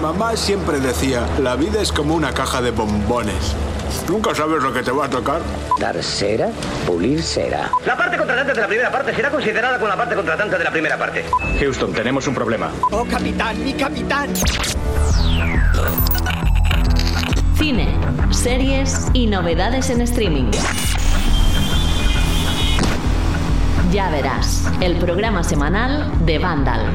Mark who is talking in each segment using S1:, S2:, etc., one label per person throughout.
S1: Mamá siempre decía, la vida es como una caja de bombones. Nunca sabes lo que te va a tocar.
S2: Dar cera, pulir cera.
S3: La parte contratante de la primera parte será considerada como la parte contratante de la primera parte.
S4: Houston, tenemos un problema.
S5: ¡Oh, capitán, mi capitán!
S6: Cine, series y novedades en streaming. Ya verás, el programa semanal de Vandal.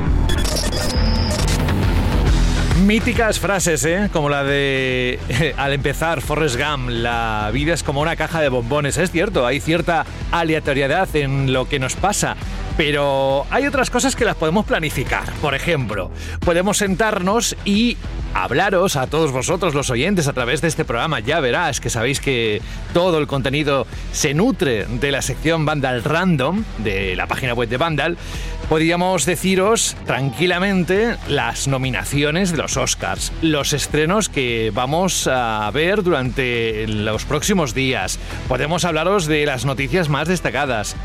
S7: Míticas frases, ¿eh? Como la de al empezar Forrest Gump, la vida es como una caja de bombones. Es cierto, hay cierta aleatoriedad en lo que nos pasa, pero hay otras cosas que las podemos planificar. Por ejemplo, podemos sentarnos y hablaros a todos vosotros, los oyentes, a través de este programa. Ya verás que sabéis que todo el contenido se nutre de la sección Vandal Random, de la página web de Vandal. Podríamos deciros tranquilamente las nominaciones de los Oscars, los estrenos que vamos a ver durante los próximos días. Podemos hablaros de las noticias más destacadas.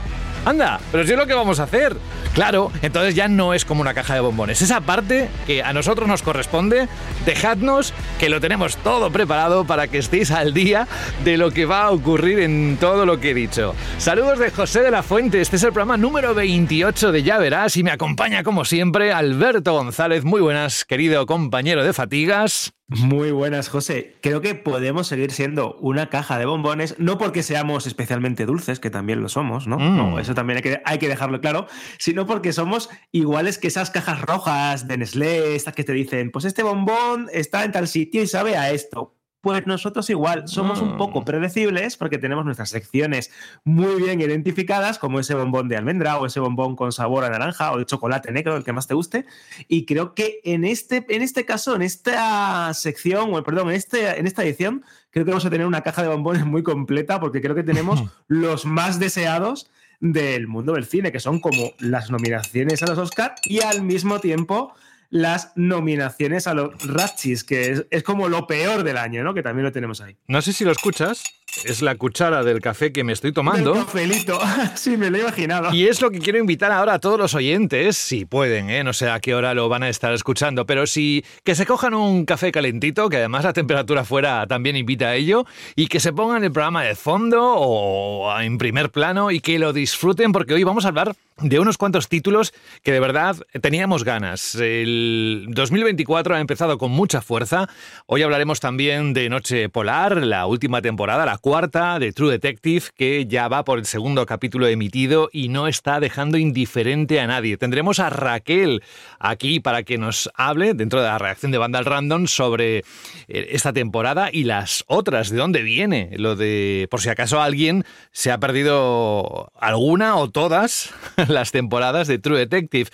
S7: Anda, pero si es lo que vamos a hacer. Claro, entonces ya no es como una caja de bombones. Esa parte que a nosotros nos corresponde, dejadnos que lo tenemos todo preparado para que estéis al día de lo que va a ocurrir en todo lo que he dicho. Saludos de José de la Fuente. Este es el programa número 28 de Ya Verás y me acompaña como siempre Alberto González. Muy buenas, querido compañero de fatigas.
S8: Muy buenas, José. Creo que podemos seguir siendo una caja de bombones, no porque seamos especialmente dulces, que también lo somos, ¿no?
S7: Mm.
S8: No, eso también hay que, hay que dejarlo claro, sino porque somos iguales que esas cajas rojas de Nestlé, estas que te dicen, pues este bombón está en tal sitio y sabe a esto. Pues nosotros igual somos un poco predecibles porque tenemos nuestras secciones muy bien identificadas, como ese bombón de almendra o ese bombón con sabor a naranja o de chocolate negro, el que más te guste. Y creo que en este, en este caso, en esta sección, o perdón, en, este, en esta edición, creo que vamos a tener una caja de bombones muy completa porque creo que tenemos los más deseados del mundo del cine, que son como las nominaciones a los Oscar y al mismo tiempo las nominaciones a los Ratchis, que es, es, como lo peor del año, ¿no? Que también lo tenemos ahí.
S7: No sé si lo escuchas. Es la cuchara del café que me estoy tomando.
S8: El cafelito, sí, me lo he imaginado.
S7: Y es lo que quiero invitar ahora a todos los oyentes, si pueden, ¿eh? no sé a qué hora lo van a estar escuchando, pero si que se cojan un café calentito, que además la temperatura fuera también invita a ello, y que se pongan el programa de fondo o en primer plano y que lo disfruten, porque hoy vamos a hablar de unos cuantos títulos que de verdad teníamos ganas. El 2024 ha empezado con mucha fuerza. Hoy hablaremos también de Noche Polar, la última temporada, la cuarta de True Detective, que ya va por el segundo capítulo emitido y no está dejando indiferente a nadie. Tendremos a Raquel aquí para que nos hable, dentro de la reacción de Vandal Random, sobre eh, esta temporada y las otras, de dónde viene. Lo de, por si acaso alguien se ha perdido alguna o todas las temporadas de True Detective.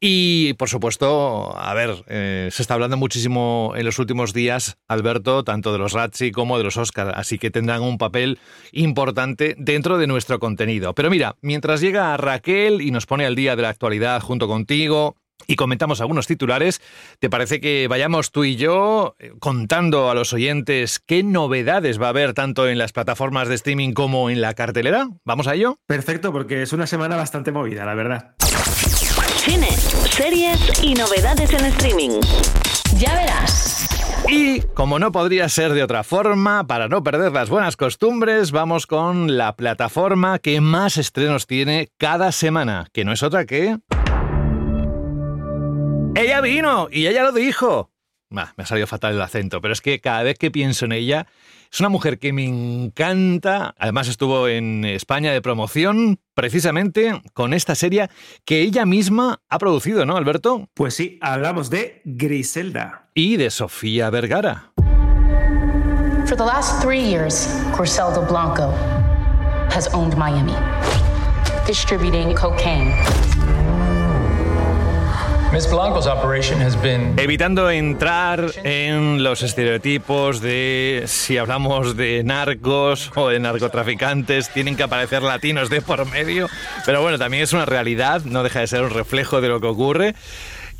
S7: Y, por supuesto, a ver, eh, se está hablando muchísimo en los últimos días, Alberto, tanto de los Razzie como de los Oscar, así que tendrán un papel importante dentro de nuestro contenido. Pero mira, mientras llega Raquel y nos pone al día de la actualidad junto contigo, y comentamos algunos titulares, ¿te parece que vayamos tú y yo eh, contando a los oyentes qué novedades va a haber tanto en las plataformas de streaming como en la cartelera? ¿Vamos a ello?
S8: Perfecto, porque es una semana bastante movida, la verdad.
S6: Cine, series y novedades en streaming. Ya verás.
S7: Y como no podría ser de otra forma, para no perder las buenas costumbres, vamos con la plataforma que más estrenos tiene cada semana, que no es otra que... Ella vino y ella lo dijo. Me ha salido fatal el acento, pero es que cada vez que pienso en ella, es una mujer que me encanta. Además estuvo en España de promoción precisamente con esta serie que ella misma ha producido, ¿no, Alberto?
S8: Pues sí, hablamos de Griselda.
S7: Y de Sofía Vergara.
S9: For the last three years, Griselda Blanco has owned Miami, distributing cocaine.
S7: Evitando entrar en los estereotipos de si hablamos de narcos o de narcotraficantes, tienen que aparecer latinos de por medio. Pero bueno, también es una realidad, no deja de ser un reflejo de lo que ocurre.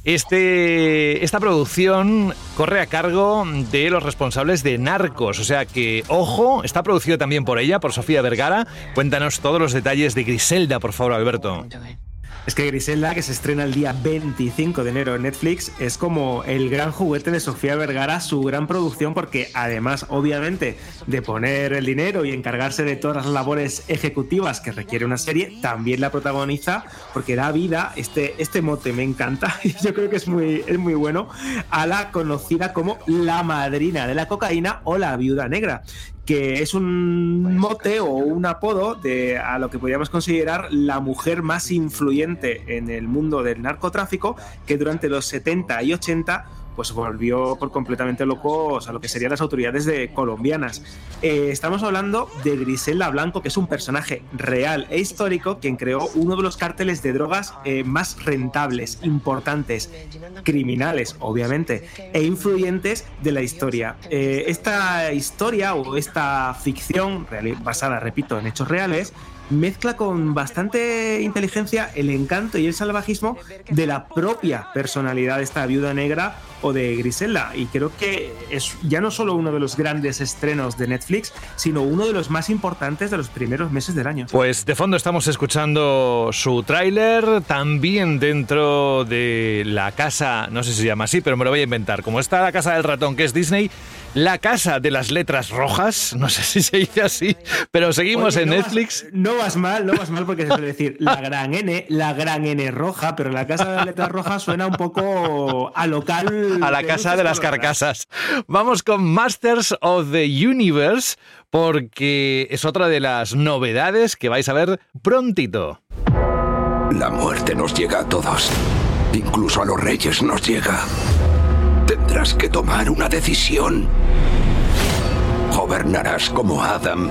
S7: Este, esta producción corre a cargo de los responsables de Narcos, o sea que, ojo, está producido también por ella, por Sofía Vergara. Cuéntanos todos los detalles de Griselda, por favor, Alberto.
S8: Es que Griselda, que se estrena el día 25 de enero en Netflix, es como el gran juguete de Sofía Vergara, su gran producción, porque además, obviamente, de poner el dinero y encargarse de todas las labores ejecutivas que requiere una serie, también la protagoniza, porque da vida, este, este mote me encanta, y yo creo que es muy, es muy bueno, a la conocida como la madrina de la cocaína o la viuda negra, que es un mote o un apodo de a lo que podríamos considerar la mujer más influyente en el mundo del narcotráfico, que durante los 70 y 80 pues volvió por completamente locos a lo que serían las autoridades de colombianas. Eh, estamos hablando de Griselda Blanco, que es un personaje real e histórico quien creó uno de los cárteles de drogas eh, más rentables, importantes, criminales, obviamente, e influyentes de la historia. Eh, esta historia o esta ficción basada, repito, en hechos reales, mezcla con bastante inteligencia el encanto y el salvajismo de la propia personalidad de esta viuda negra o de Griselda. Y creo que es ya no solo uno de los grandes estrenos de Netflix, sino uno de los más importantes de los primeros meses del año.
S7: Pues de fondo estamos escuchando su tráiler, también dentro de la casa, no sé si se llama así, pero me lo voy a inventar. Como está la casa del ratón, que es Disney, la casa de las letras rojas, no sé si se dice así, pero seguimos en Netflix.
S8: no vas mal, no vas mal porque se suele decir la gran N, la gran N roja, pero la casa de las letras rojas suena un poco a local.
S7: A la casa de las carcasas. Vamos con Masters of the Universe porque es otra de las novedades que vais a ver prontito.
S10: La muerte nos llega a todos. Incluso a los reyes nos llega. Tendrás que tomar una decisión. Gobernarás como Adam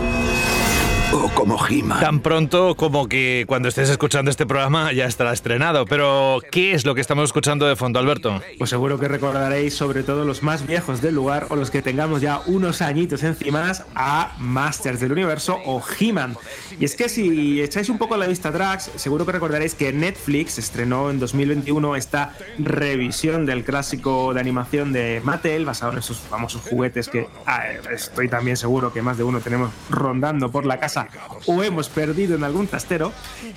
S10: o como He-Man.
S7: Tan pronto como que cuando estés escuchando este programa ya estará estrenado. Pero, ¿qué es lo que estamos escuchando de fondo, Alberto?
S8: Pues seguro que recordaréis, sobre todo los más viejos del lugar o los que tengamos ya unos añitos encima, a Masters del Universo o He-Man. Y es que si echáis un poco la vista atrás, seguro que recordaréis que Netflix estrenó en 2021 esta revisión del clásico de animación de Mattel, basado en esos famosos juguetes que ah, estoy también seguro que más de uno tenemos rondando por la casa o hemos perdido en algún trastero.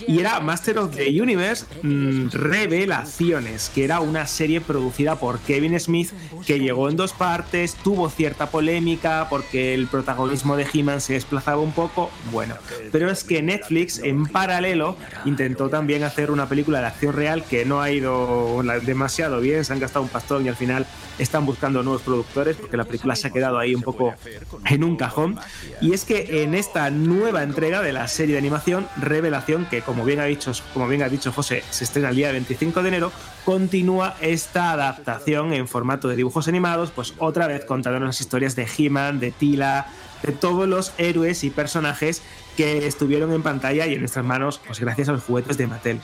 S8: Y era Master of the Universe mm, Revelaciones, que era una serie producida por Kevin Smith que llegó en dos partes, tuvo cierta polémica porque el protagonismo de He-Man se desplazaba un poco. Bueno, pero es que Netflix en paralelo intentó también hacer una película de acción real que no ha ido demasiado bien, se han gastado un pastón y al final están buscando nuevos productores porque la película se ha quedado ahí un poco en un cajón. Y es que en esta nueva entrega de la serie de animación Revelación, que como bien ha dicho, como bien ha dicho José, se estrena el día 25 de enero, continúa esta adaptación en formato de dibujos animados, pues otra vez contando las historias de He-Man, de Tila, de todos los héroes y personajes que estuvieron en pantalla y en nuestras manos, pues gracias a los juguetes de Mattel.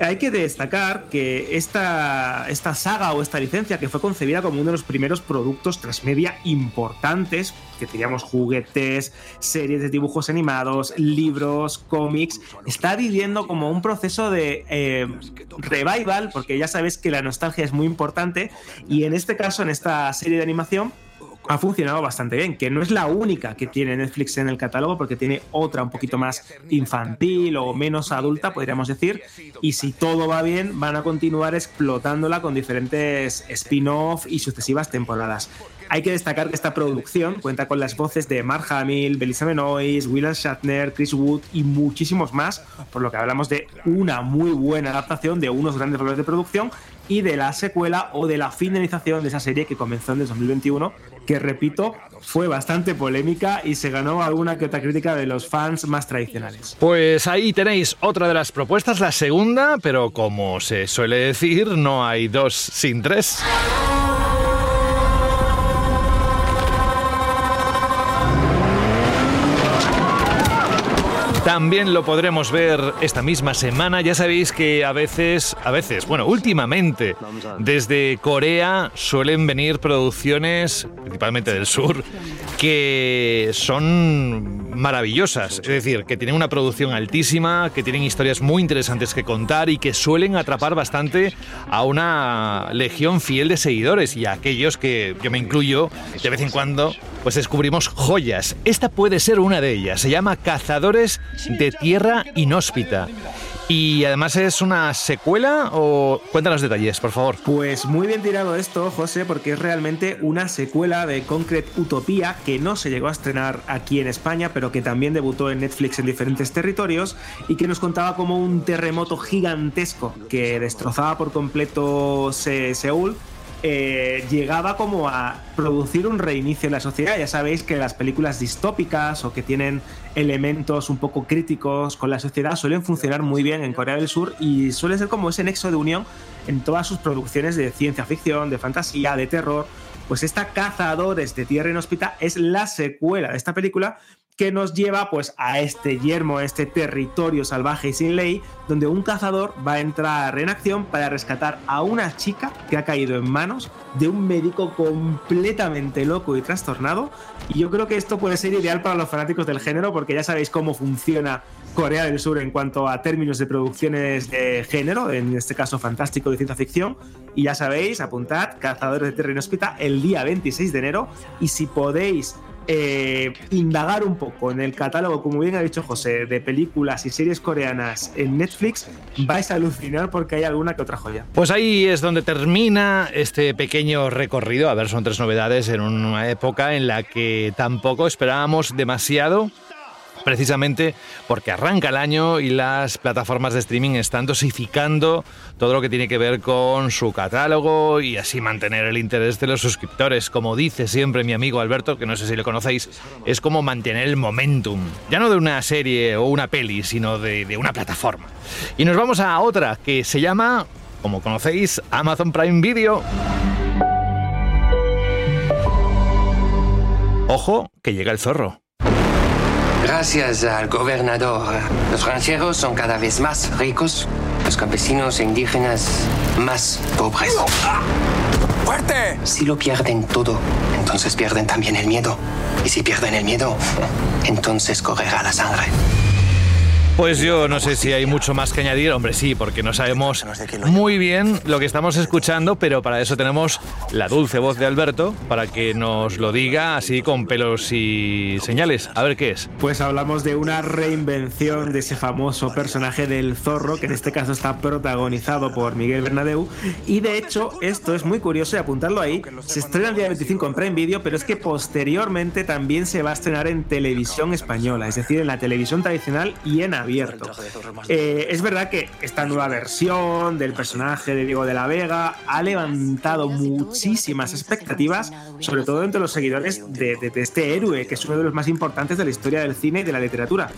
S8: Hay que destacar que esta, esta saga o esta licencia, que fue concebida como uno de los primeros productos transmedia importantes, que teníamos juguetes, series de dibujos animados, libros, cómics, está viviendo como un proceso de eh, revival, porque ya sabes que la nostalgia es muy importante, y en este caso, en esta serie de animación, ha funcionado bastante bien, que no es la única que tiene Netflix en el catálogo, porque tiene otra un poquito más infantil o menos adulta, podríamos decir, y si todo va bien, van a continuar explotándola con diferentes spin-off y sucesivas temporadas. Hay que destacar que esta producción cuenta con las voces de Mark Hamill, Belisa Benoist, William Shatner, Chris Wood y muchísimos más, por lo que hablamos de una muy buena adaptación de unos grandes roles de producción y de la secuela o de la finalización de esa serie que comenzó en el 2021 que repito, fue bastante polémica y se ganó alguna que crítica de los fans más tradicionales.
S7: Pues ahí tenéis otra de las propuestas, la segunda, pero como se suele decir, no hay dos sin tres. También lo podremos ver esta misma semana. Ya sabéis que a veces, a veces, bueno, últimamente, desde Corea suelen venir producciones, principalmente del sur, que son maravillosas. Es decir, que tienen una producción altísima, que tienen historias muy interesantes que contar y que suelen atrapar bastante a una legión fiel de seguidores y a aquellos que yo me incluyo de vez en cuando, pues descubrimos joyas. Esta puede ser una de ellas. Se llama Cazadores de tierra inhóspita. Y además es una secuela o cuéntanos detalles, por favor.
S8: Pues muy bien tirado esto, José, porque es realmente una secuela de Concrete Utopía que no se llegó a estrenar aquí en España, pero que también debutó en Netflix en diferentes territorios y que nos contaba como un terremoto gigantesco que destrozaba por completo Seúl eh, llegaba como a producir un reinicio en la sociedad. Ya sabéis que las películas distópicas o que tienen elementos un poco críticos con la sociedad suelen funcionar muy bien en Corea del Sur y suele ser como ese nexo de unión en todas sus producciones de ciencia ficción, de fantasía, de terror. Pues esta Cazadores de Tierra Inhóspita es la secuela de esta película, que nos lleva pues a este yermo, a este territorio salvaje y sin ley, donde un cazador va a entrar en acción para rescatar a una chica que ha caído en manos de un médico completamente loco y trastornado. Y yo creo que esto puede ser ideal para los fanáticos del género, porque ya sabéis cómo funciona Corea del Sur en cuanto a términos de producciones de género, en este caso fantástico de ciencia ficción. Y ya sabéis, apuntad, Cazadores de Tierra Inhóspita el día 26 de enero. Y si podéis eh, indagar un poco en el catálogo, como bien ha dicho José, de películas y series coreanas en Netflix, vais a alucinar porque hay alguna que otra joya.
S7: Pues ahí es donde termina este pequeño recorrido. A ver, son tres novedades en una época en la que tampoco esperábamos demasiado precisamente porque arranca el año y las plataformas de streaming están dosificando todo lo que tiene que ver con su catálogo y así mantener el interés de los suscriptores. Como dice siempre mi amigo Alberto, que no sé si lo conocéis, es como mantener el momentum, ya no de una serie o una peli, sino de, de una plataforma. Y nos vamos a otra que se llama, como conocéis, Amazon Prime Video. Ojo, que llega el zorro.
S11: Gracias al gobernador, los rancheros son cada vez más ricos, los campesinos e indígenas más pobres.
S10: ¡Fuerte!
S11: Si lo pierden todo, entonces pierden también el miedo. Y si pierden el miedo, entonces correrá la sangre.
S7: Pues yo no sé si hay mucho más que añadir. Hombre, sí, porque no sabemos muy bien lo que estamos escuchando, pero para eso tenemos la dulce voz de Alberto para que nos lo diga así con pelos y señales. A ver qué es.
S8: Pues hablamos de una reinvención de ese famoso personaje del zorro, que en este caso está protagonizado por Miguel Bernadeu. Y de hecho, esto es muy curioso y apuntarlo ahí. Se estrena el día 25 en Prime Video, pero es que posteriormente también se va a estrenar en televisión española, es decir, en la televisión tradicional y en abierto. Eh, es verdad que esta nueva versión del personaje de Diego de la Vega ha levantado muchísimas expectativas, sobre todo entre los seguidores de, de este héroe, que es uno de los más importantes de la historia del cine y de la literatura.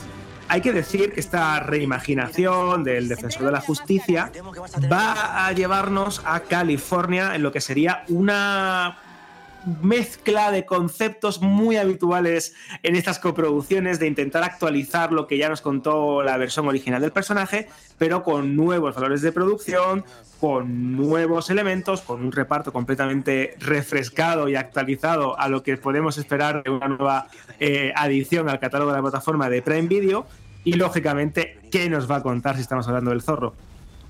S8: Hay que decir que esta reimaginación del defensor de la justicia va a llevarnos a California en lo que sería una mezcla de conceptos muy habituales en estas coproducciones de intentar actualizar lo que ya nos contó la versión original del personaje, pero con nuevos valores de producción, con nuevos elementos, con un reparto completamente refrescado y actualizado a lo que podemos esperar de una nueva eh, adición al catálogo de la plataforma de Prime Video. Y lógicamente, ¿qué nos va a contar si estamos hablando del zorro?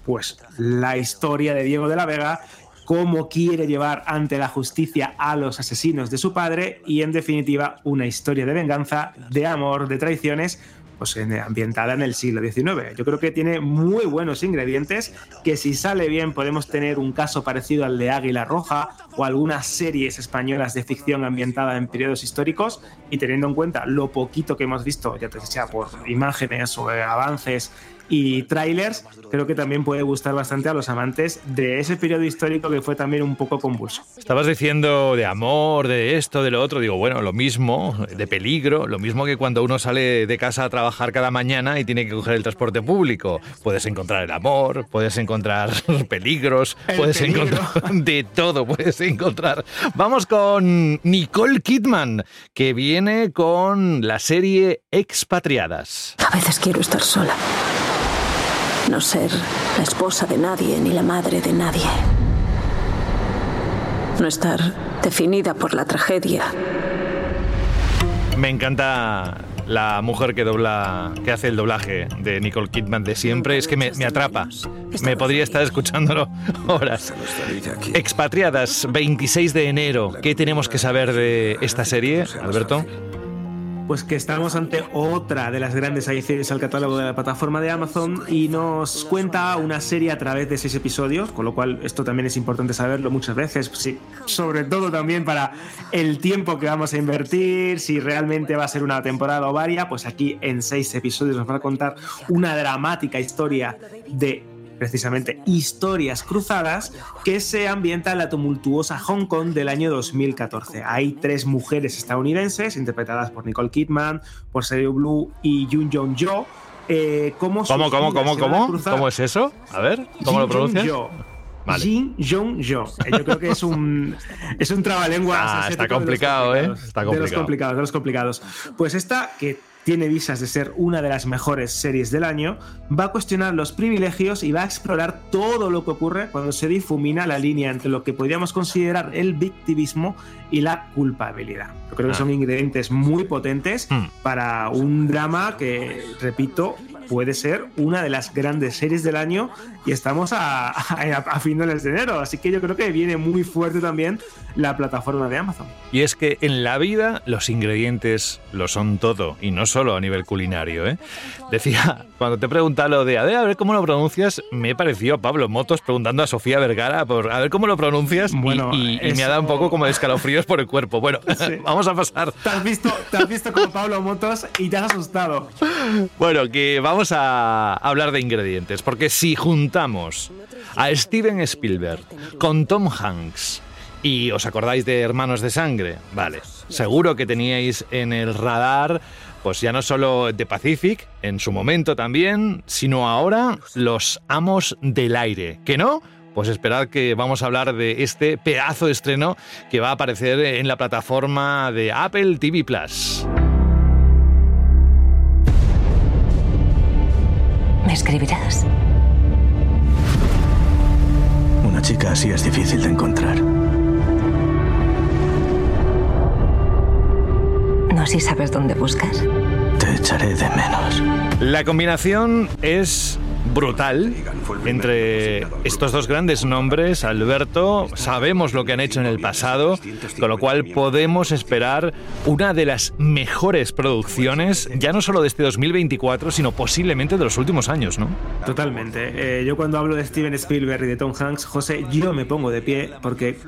S8: Pues la historia de Diego de la Vega cómo quiere llevar ante la justicia a los asesinos de su padre y en definitiva una historia de venganza, de amor, de traiciones, pues ambientada en el siglo XIX. Yo creo que tiene muy buenos ingredientes, que si sale bien podemos tener un caso parecido al de Águila Roja o algunas series españolas de ficción ambientada en periodos históricos y teniendo en cuenta lo poquito que hemos visto, ya sea por imágenes o avances y trailers, creo que también puede gustar bastante a los amantes de ese periodo histórico que fue también un poco convulso.
S7: Estabas diciendo de amor, de esto, de lo otro. Digo, bueno, lo mismo, de peligro, lo mismo que cuando uno sale de casa a trabajar cada mañana y tiene que coger el transporte público. Puedes encontrar el amor, puedes encontrar peligros, puedes encontrar de todo, puedes encontrar. Vamos con Nicole Kidman, que viene con la serie Expatriadas.
S12: A veces quiero estar sola. No ser la esposa de nadie ni la madre de nadie. No estar definida por la tragedia.
S7: Me encanta la mujer que dobla, que hace el doblaje de Nicole Kidman de siempre, es que me, me, atrapa. Me podría estar escuchándolo horas. Expatriadas, 26 de enero. ¿Qué tenemos que saber de esta serie, Alberto?
S8: Pues que estamos ante otra de las grandes adiciones al catálogo de la plataforma de Amazon y nos cuenta una serie a través de seis episodios, con lo cual esto también es importante saberlo muchas veces, sí, sobre todo también para el tiempo que vamos a invertir, si realmente va a ser una temporada o varia, pues aquí en seis episodios nos va a contar una dramática historia de precisamente historias cruzadas que se ambienta en la tumultuosa Hong Kong del año 2014. Hay tres mujeres estadounidenses interpretadas por Nicole Kidman, por Sergio Blue y Jun Jong Jo. Eh, ¿Cómo,
S7: ¿Cómo, cómo, cómo, cómo? ¿Cómo es eso? A ver, ¿cómo lo pronuncias?
S8: Vale. Jin Jong Jo. Eh, yo creo que es un, es un trabalenguas.
S7: Ah, está complicado, ¿eh?
S8: Está complicado. De los complicados, de los complicados. Pues esta, que tiene visas de ser una de las mejores series del año, va a cuestionar los privilegios y va a explorar todo lo que ocurre cuando se difumina la línea entre lo que podríamos considerar el victimismo y la culpabilidad. Yo creo que ah. son ingredientes muy potentes hmm. para un drama que, repito, puede ser una de las grandes series del año y estamos a, a, finales de enero, así que yo creo que viene muy fuerte también la plataforma de Amazon.
S7: Y es que en la vida los ingredientes lo son todo, y no solo a nivel culinario. ¿eh? Decía, cuando te preguntaba lo de, a ver, a ver cómo lo pronuncias, me pareció Pablo Motos preguntando a Sofía Vergara por, a ver cómo lo pronuncias, bueno, y, me ha dado un poco como de escalofríos por el cuerpo. Bueno, vamos a pasar.
S8: Te has, visto, te has visto como Pablo Motos y te has asustado.
S7: Bueno, que vamos a hablar de ingredientes, porque si juntamos a Steven Spielberg con Tom Hanks, ¿Y os acordáis de Hermanos de Sangre? Vale, seguro que teníais en el radar, pues ya no solo The Pacific, en su momento también, sino ahora Los Amos del Aire. ¿Que no? Pues esperad que vamos a hablar de este pedazo de estreno que va a aparecer en la plataforma de Apple TV Plus.
S13: Una chica así es difícil de encontrar.
S14: No si sabes dónde buscar.
S13: Te echaré de menos.
S7: La combinación es brutal entre estos dos grandes nombres, Alberto. Sabemos lo que han hecho en el pasado, con lo cual podemos esperar una de las mejores producciones, ya no solo de este 2024, sino posiblemente de los últimos años, ¿no?
S8: Totalmente. Eh, yo cuando hablo de Steven Spielberg y de Tom Hanks, José, yo me pongo de pie porque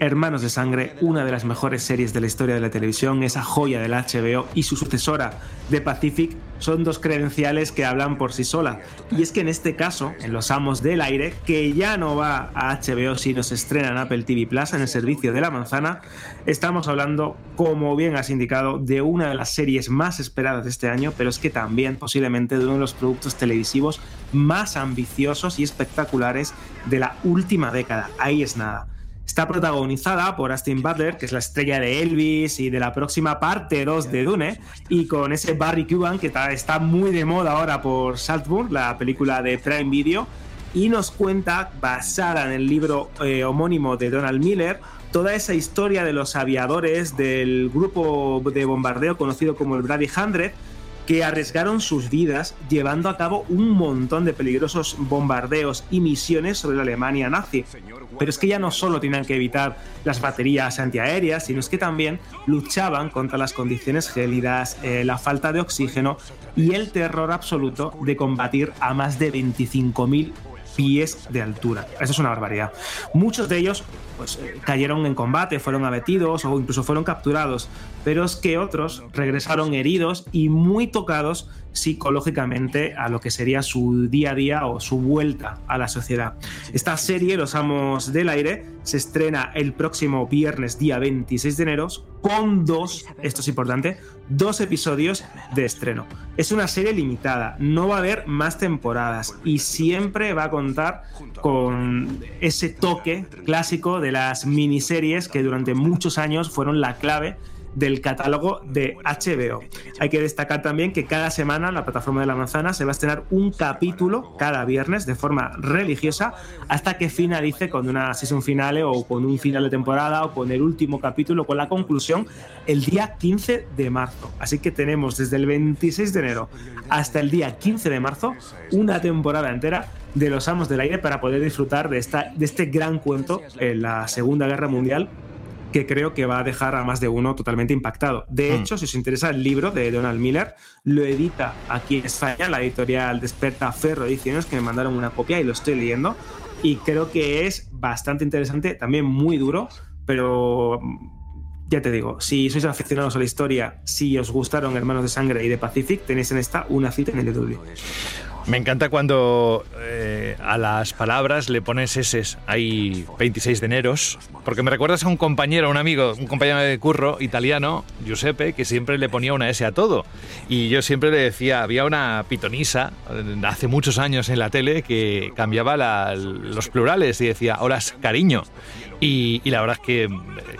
S8: Hermanos de Sangre, una de las mejores series de la historia de la televisión, esa joya del HBO y su sucesora de Pacific, son dos credenciales que hablan por sí sola. Y es que en este caso, en Los Amos del Aire, que ya no va a HBO si nos estrena en Apple TV Plus en el servicio de la manzana, estamos hablando, como bien has indicado, de una de las series más esperadas de este año, pero es que también posiblemente de uno de los productos televisivos más ambiciosos y espectaculares de la última década. Ahí es nada. Está protagonizada por Austin Butler, que es la estrella de Elvis y de la próxima parte 2 de Dune, y con ese Barry Cuban que está muy de moda ahora por Saltburn, la película de Prime Video, y nos cuenta, basada en el libro eh, homónimo de Donald Miller, toda esa historia de los aviadores del grupo de bombardeo conocido como el Brady Hundred, que arriesgaron sus vidas llevando a cabo un montón de peligrosos bombardeos y misiones sobre la Alemania nazi. Pero es que ya no solo tenían que evitar las baterías antiaéreas, sino es que también luchaban contra las condiciones gélidas, eh, la falta de oxígeno y el terror absoluto de combatir a más de 25.000 pies de altura. Eso es una barbaridad. Muchos de ellos pues, eh, cayeron en combate, fueron abatidos o incluso fueron capturados, pero es que otros regresaron heridos y muy tocados psicológicamente a lo que sería su día a día o su vuelta a la sociedad. Esta serie, Los Amos del Aire, se estrena el próximo viernes día 26 de enero con dos, esto es importante, dos episodios de estreno. Es una serie limitada, no va a haber más temporadas y siempre va a contar con ese toque clásico de las miniseries que durante muchos años fueron la clave del catálogo de HBO. Hay que destacar también que cada semana la plataforma de la manzana se va a estrenar un capítulo cada viernes de forma religiosa hasta que finalice con una season finale o con un final de temporada o con el último capítulo, con la conclusión el día 15 de marzo. Así que tenemos desde el 26 de enero hasta el día 15 de marzo una temporada entera de los Amos del Aire para poder disfrutar de, esta, de este gran cuento en la Segunda Guerra Mundial que creo que va a dejar a más de uno totalmente impactado. De
S7: Mm.
S8: hecho, si os interesa el libro de Donald Miller, lo edita aquí en España la editorial Desperta Ferro Ediciones, que me mandaron una copia y lo estoy leyendo. Y creo que es bastante interesante, también muy duro, pero mm, ya te digo, si sois aficionados a la historia, si os gustaron Hermanos de Sangre y de Pacific, tenéis en esta una cita en el DW.
S7: Me encanta cuando eh, a las palabras le pones S. Hay 26 de eneros. Porque me recuerdas a un compañero, un amigo, un compañero de curro italiano, Giuseppe, que siempre le ponía una S a todo. Y yo siempre le decía, había una pitonisa eh, hace muchos años en la tele que cambiaba los plurales y decía, hola, cariño. Y, y la verdad es que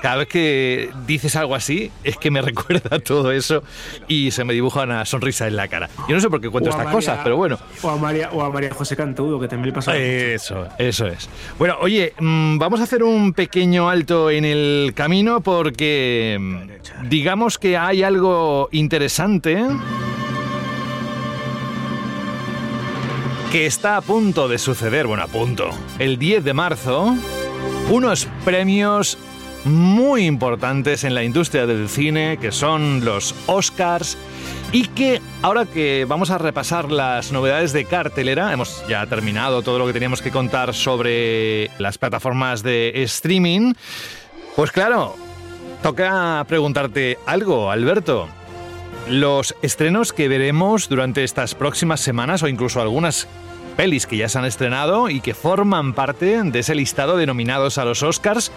S7: cada vez que dices algo así, es que me recuerda todo eso y se me dibuja una sonrisa en la cara. Yo no sé por qué cuento estas
S8: María-
S7: cosas, pero bueno.
S8: O a María, o a María José Cantudo, que también le pasó.
S7: Eso, eso es. Bueno, oye, mm, vamos a hacer un pequeño alto en el camino porque mm, digamos que hay algo interesante que está a punto de suceder, bueno, a punto. El 10 de marzo, unos premios muy importantes en la industria del cine, que son los Oscars, y que ahora que vamos a repasar las novedades de cartelera, hemos ya terminado todo lo que teníamos que contar sobre las plataformas de streaming, pues claro, toca preguntarte algo, Alberto. Los estrenos que veremos durante estas próximas semanas o incluso algunas pelis que ya se han estrenado y que forman parte de ese listado de nominados a los Oscars,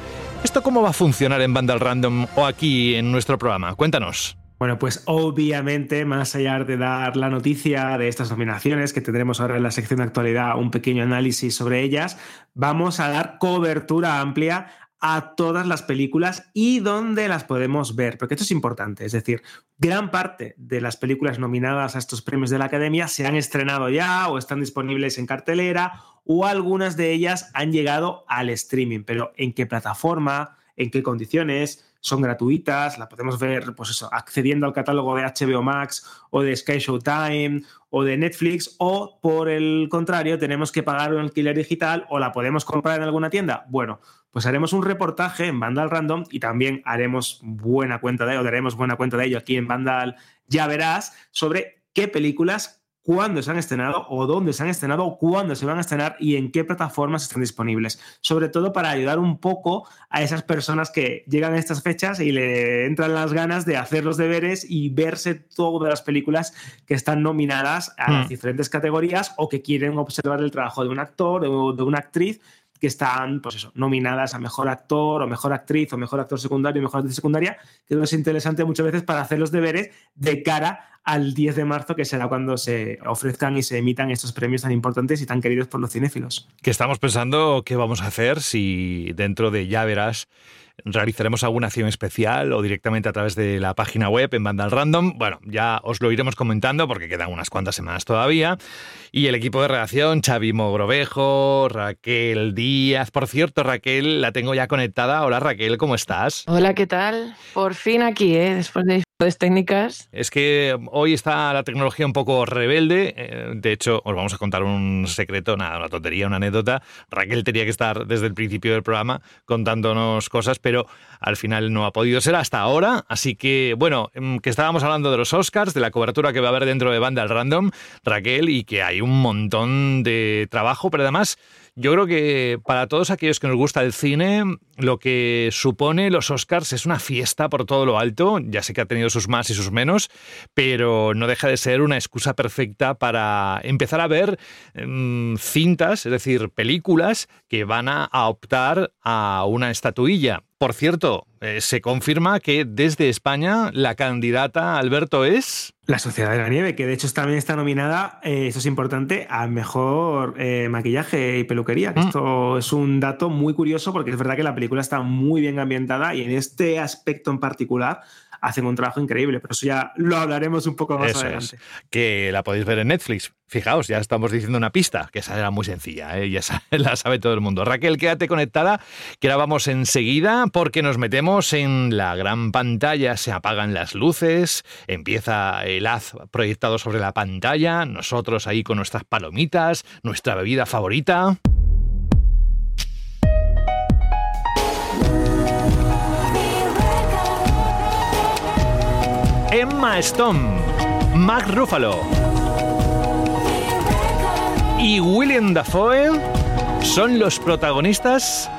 S7: ¿esto cómo va a funcionar en Vandal Random o aquí en nuestro programa? Cuéntanos.
S8: Bueno, pues obviamente, más allá de dar la noticia de estas nominaciones, que tendremos ahora en la sección de actualidad un pequeño análisis sobre ellas, vamos a dar cobertura amplia a todas las películas y dónde las podemos ver, porque esto es importante, es decir, gran parte de las películas nominadas a estos premios de la Academia se han estrenado ya o están disponibles en cartelera o algunas de ellas han llegado al streaming, pero ¿en qué plataforma? ¿En qué condiciones? son gratuitas, la podemos ver, pues eso, accediendo al catálogo de HBO Max o de Sky Showtime o de Netflix, o por el contrario, tenemos que pagar un alquiler digital o la podemos comprar en alguna tienda. Bueno, pues haremos un reportaje en Vandal Random y también haremos buena cuenta de ello, daremos buena cuenta de ello aquí en Vandal, ya verás, sobre qué películas cuándo se han estrenado o dónde se han estrenado o cuándo se van a estrenar y en qué plataformas están disponibles. Sobre todo para ayudar un poco a esas personas que llegan a estas fechas y le entran las ganas de hacer los deberes y verse todas las películas que están nominadas a las
S7: Mm.
S8: diferentes categorías o que quieren observar el trabajo de un actor o de una actriz que están, pues eso, nominadas a mejor actor o mejor actriz o mejor actor secundario y mejor actriz secundaria, que es interesante muchas veces para hacer los deberes de cara al 10 de marzo, que será cuando se ofrezcan y se emitan estos premios tan importantes y tan queridos por los cinéfilos.
S7: Que estamos pensando qué vamos a hacer si dentro de ya verás realizaremos alguna acción especial o directamente a través de la página web en Vandal Random. Bueno, ya os lo iremos comentando porque quedan unas cuantas semanas todavía. Y el equipo de redacción, Xavi Mogrovejo, Raquel Díaz. Por cierto, Raquel, la tengo ya conectada. Hola Raquel, ¿cómo estás?
S15: Hola, ¿qué tal? Por fin aquí, ¿eh? después de técnicas.
S7: Es que hoy está la tecnología un poco rebelde. Eh, De hecho, os vamos a contar un secreto, nada, una tontería, una anécdota. Raquel tenía que estar desde el principio del programa contándonos cosas, pero al final no ha podido ser hasta ahora. Así que, bueno, mm, que estábamos hablando de los Oscars, de la cobertura que va a haber dentro de Banda al Random, Raquel, y que hay un montón de trabajo, pero además yo creo que para todos aquellos que nos gusta el cine, lo que supone los Oscars es una fiesta por todo lo alto. Ya sé que ha tenido sus más y sus menos, pero no deja de ser una excusa perfecta para empezar a ver mm, cintas, es decir, películas que van a, a optar a una estatuilla. Por cierto, eh, se confirma que desde España la candidata Alberto es...
S8: La Sociedad de la Nieve, que de hecho también está nominada, eh, esto es importante, a mejor eh, maquillaje y peluquería. que Esto es un dato muy curioso porque es verdad que la película está muy bien ambientada y en este aspecto en particular hacen un trabajo increíble, pero eso ya lo hablaremos un poco más
S7: Eso
S8: adelante.
S7: es, que la podéis ver en Netflix. Fijaos, ya estamos diciendo una pista, que esa era muy sencilla, ¿eh? ya la sabe todo el mundo. Raquel, quédate conectada, que ahora vamos enseguida porque nos metemos en la gran pantalla, se apagan las luces, empieza el haz proyectado sobre la pantalla, nosotros ahí con nuestras palomitas, nuestra bebida favorita. Emma Stone, Mark Ruffalo y William Dafoe son los protagonistas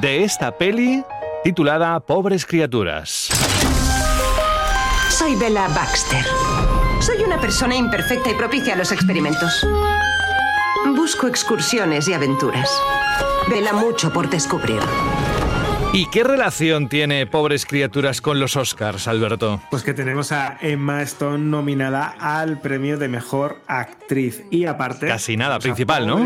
S7: de esta peli titulada Pobres Criaturas.
S16: Soy Bella Baxter. Soy una persona imperfecta y propicia a los experimentos. Busco excursiones y aventuras. Vela mucho por descubrir.
S7: ¿Y qué relación tiene Pobres Criaturas con los Oscars, Alberto?
S8: Pues que tenemos a Emma Stone nominada al premio de Mejor Actriz. Y aparte...
S7: Casi nada, principal, ¿no?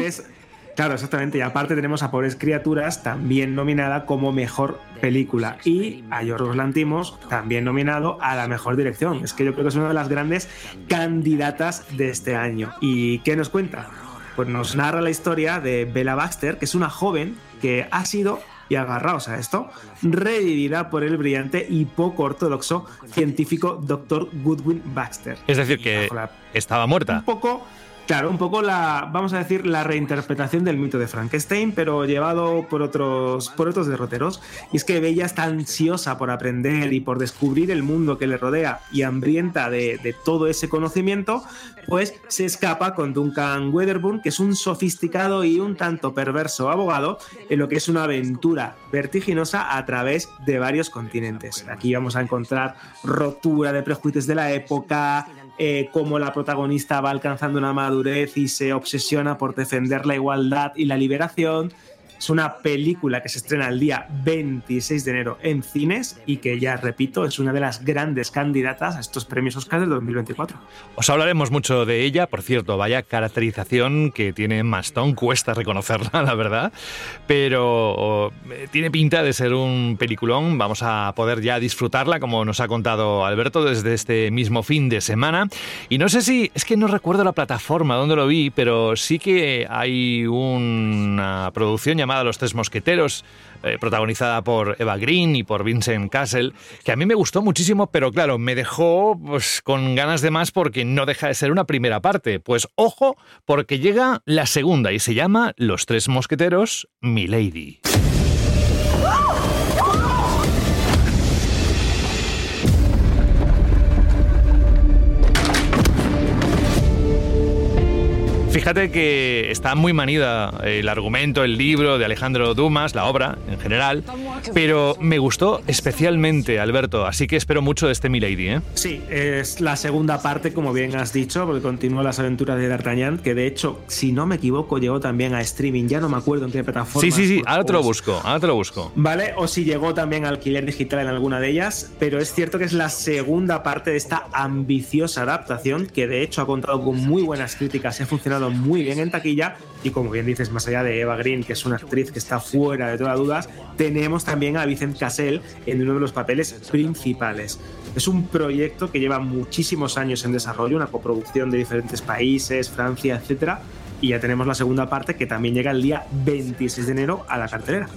S8: Claro, exactamente. Y aparte tenemos a Pobres Criaturas también nominada como Mejor Película. Y a Yorgos Lantimos también nominado a la Mejor Dirección. Es que yo creo que es una de las grandes candidatas de este año. ¿Y qué nos cuenta? Pues nos narra la historia de Bella Baxter, que es una joven que ha sido y agarraos a esto, revivida por el brillante y poco ortodoxo científico Dr. Goodwin Baxter.
S7: Es decir, que estaba muerta.
S8: Un poco Claro, un poco la, vamos a decir, la reinterpretación del mito de Frankenstein, pero llevado por otros, por otros derroteros. Y es que Bella está ansiosa por aprender y por descubrir el mundo que le rodea y hambrienta de, de todo ese conocimiento, pues se escapa con Duncan Weatherburn, que es un sofisticado y un tanto perverso abogado, en lo que es una aventura vertiginosa a través de varios continentes. Aquí vamos a encontrar rotura de prejuicios de la época, eh, cómo la protagonista va alcanzando una madurez y se obsesiona por defender la igualdad y la liberación. Es una película que se estrena el día 26 de enero en cines y que ya repito es una de las grandes candidatas a estos premios Oscar del 2024.
S7: Os hablaremos mucho de ella, por cierto, vaya caracterización que tiene Maston, cuesta reconocerla, la verdad, pero eh, tiene pinta de ser un peliculón, vamos a poder ya disfrutarla como nos ha contado Alberto desde este mismo fin de semana. Y no sé si, es que no recuerdo la plataforma donde lo vi, pero sí que hay una producción llamada Los Tres Mosqueteros, eh, protagonizada por Eva Green y por Vincent Castle, que a mí me gustó muchísimo, pero claro, me dejó pues, con ganas de más porque no deja de ser una primera parte. Pues ojo, porque llega la segunda y se llama Los Tres Mosqueteros, Milady. Fíjate que está muy manida el argumento, el libro de Alejandro Dumas, la obra en general, pero me gustó especialmente, Alberto, así que espero mucho de este Milady. ¿eh?
S8: Sí, es la segunda parte, como bien has dicho, porque continúa las aventuras de D'Artagnan, que de hecho, si no me equivoco, llegó también a streaming, ya no me acuerdo en qué plataforma.
S7: Sí, sí, sí, ahora te lo busco, ahora te lo busco.
S8: Vale, o si llegó también a alquiler digital en alguna de ellas, pero es cierto que es la segunda parte de esta ambiciosa adaptación, que de hecho ha contado con muy buenas críticas, ha funcionado muy bien en taquilla y como bien dices, más allá de Eva Green, que es una actriz que está fuera de todas dudas, tenemos también a Vicent Cassel en uno de los papeles principales. Es un proyecto que lleva muchísimos años en desarrollo, una coproducción de diferentes países, Francia, etcétera, y ya tenemos la segunda parte que también llega el día 26 de enero a la cartelera.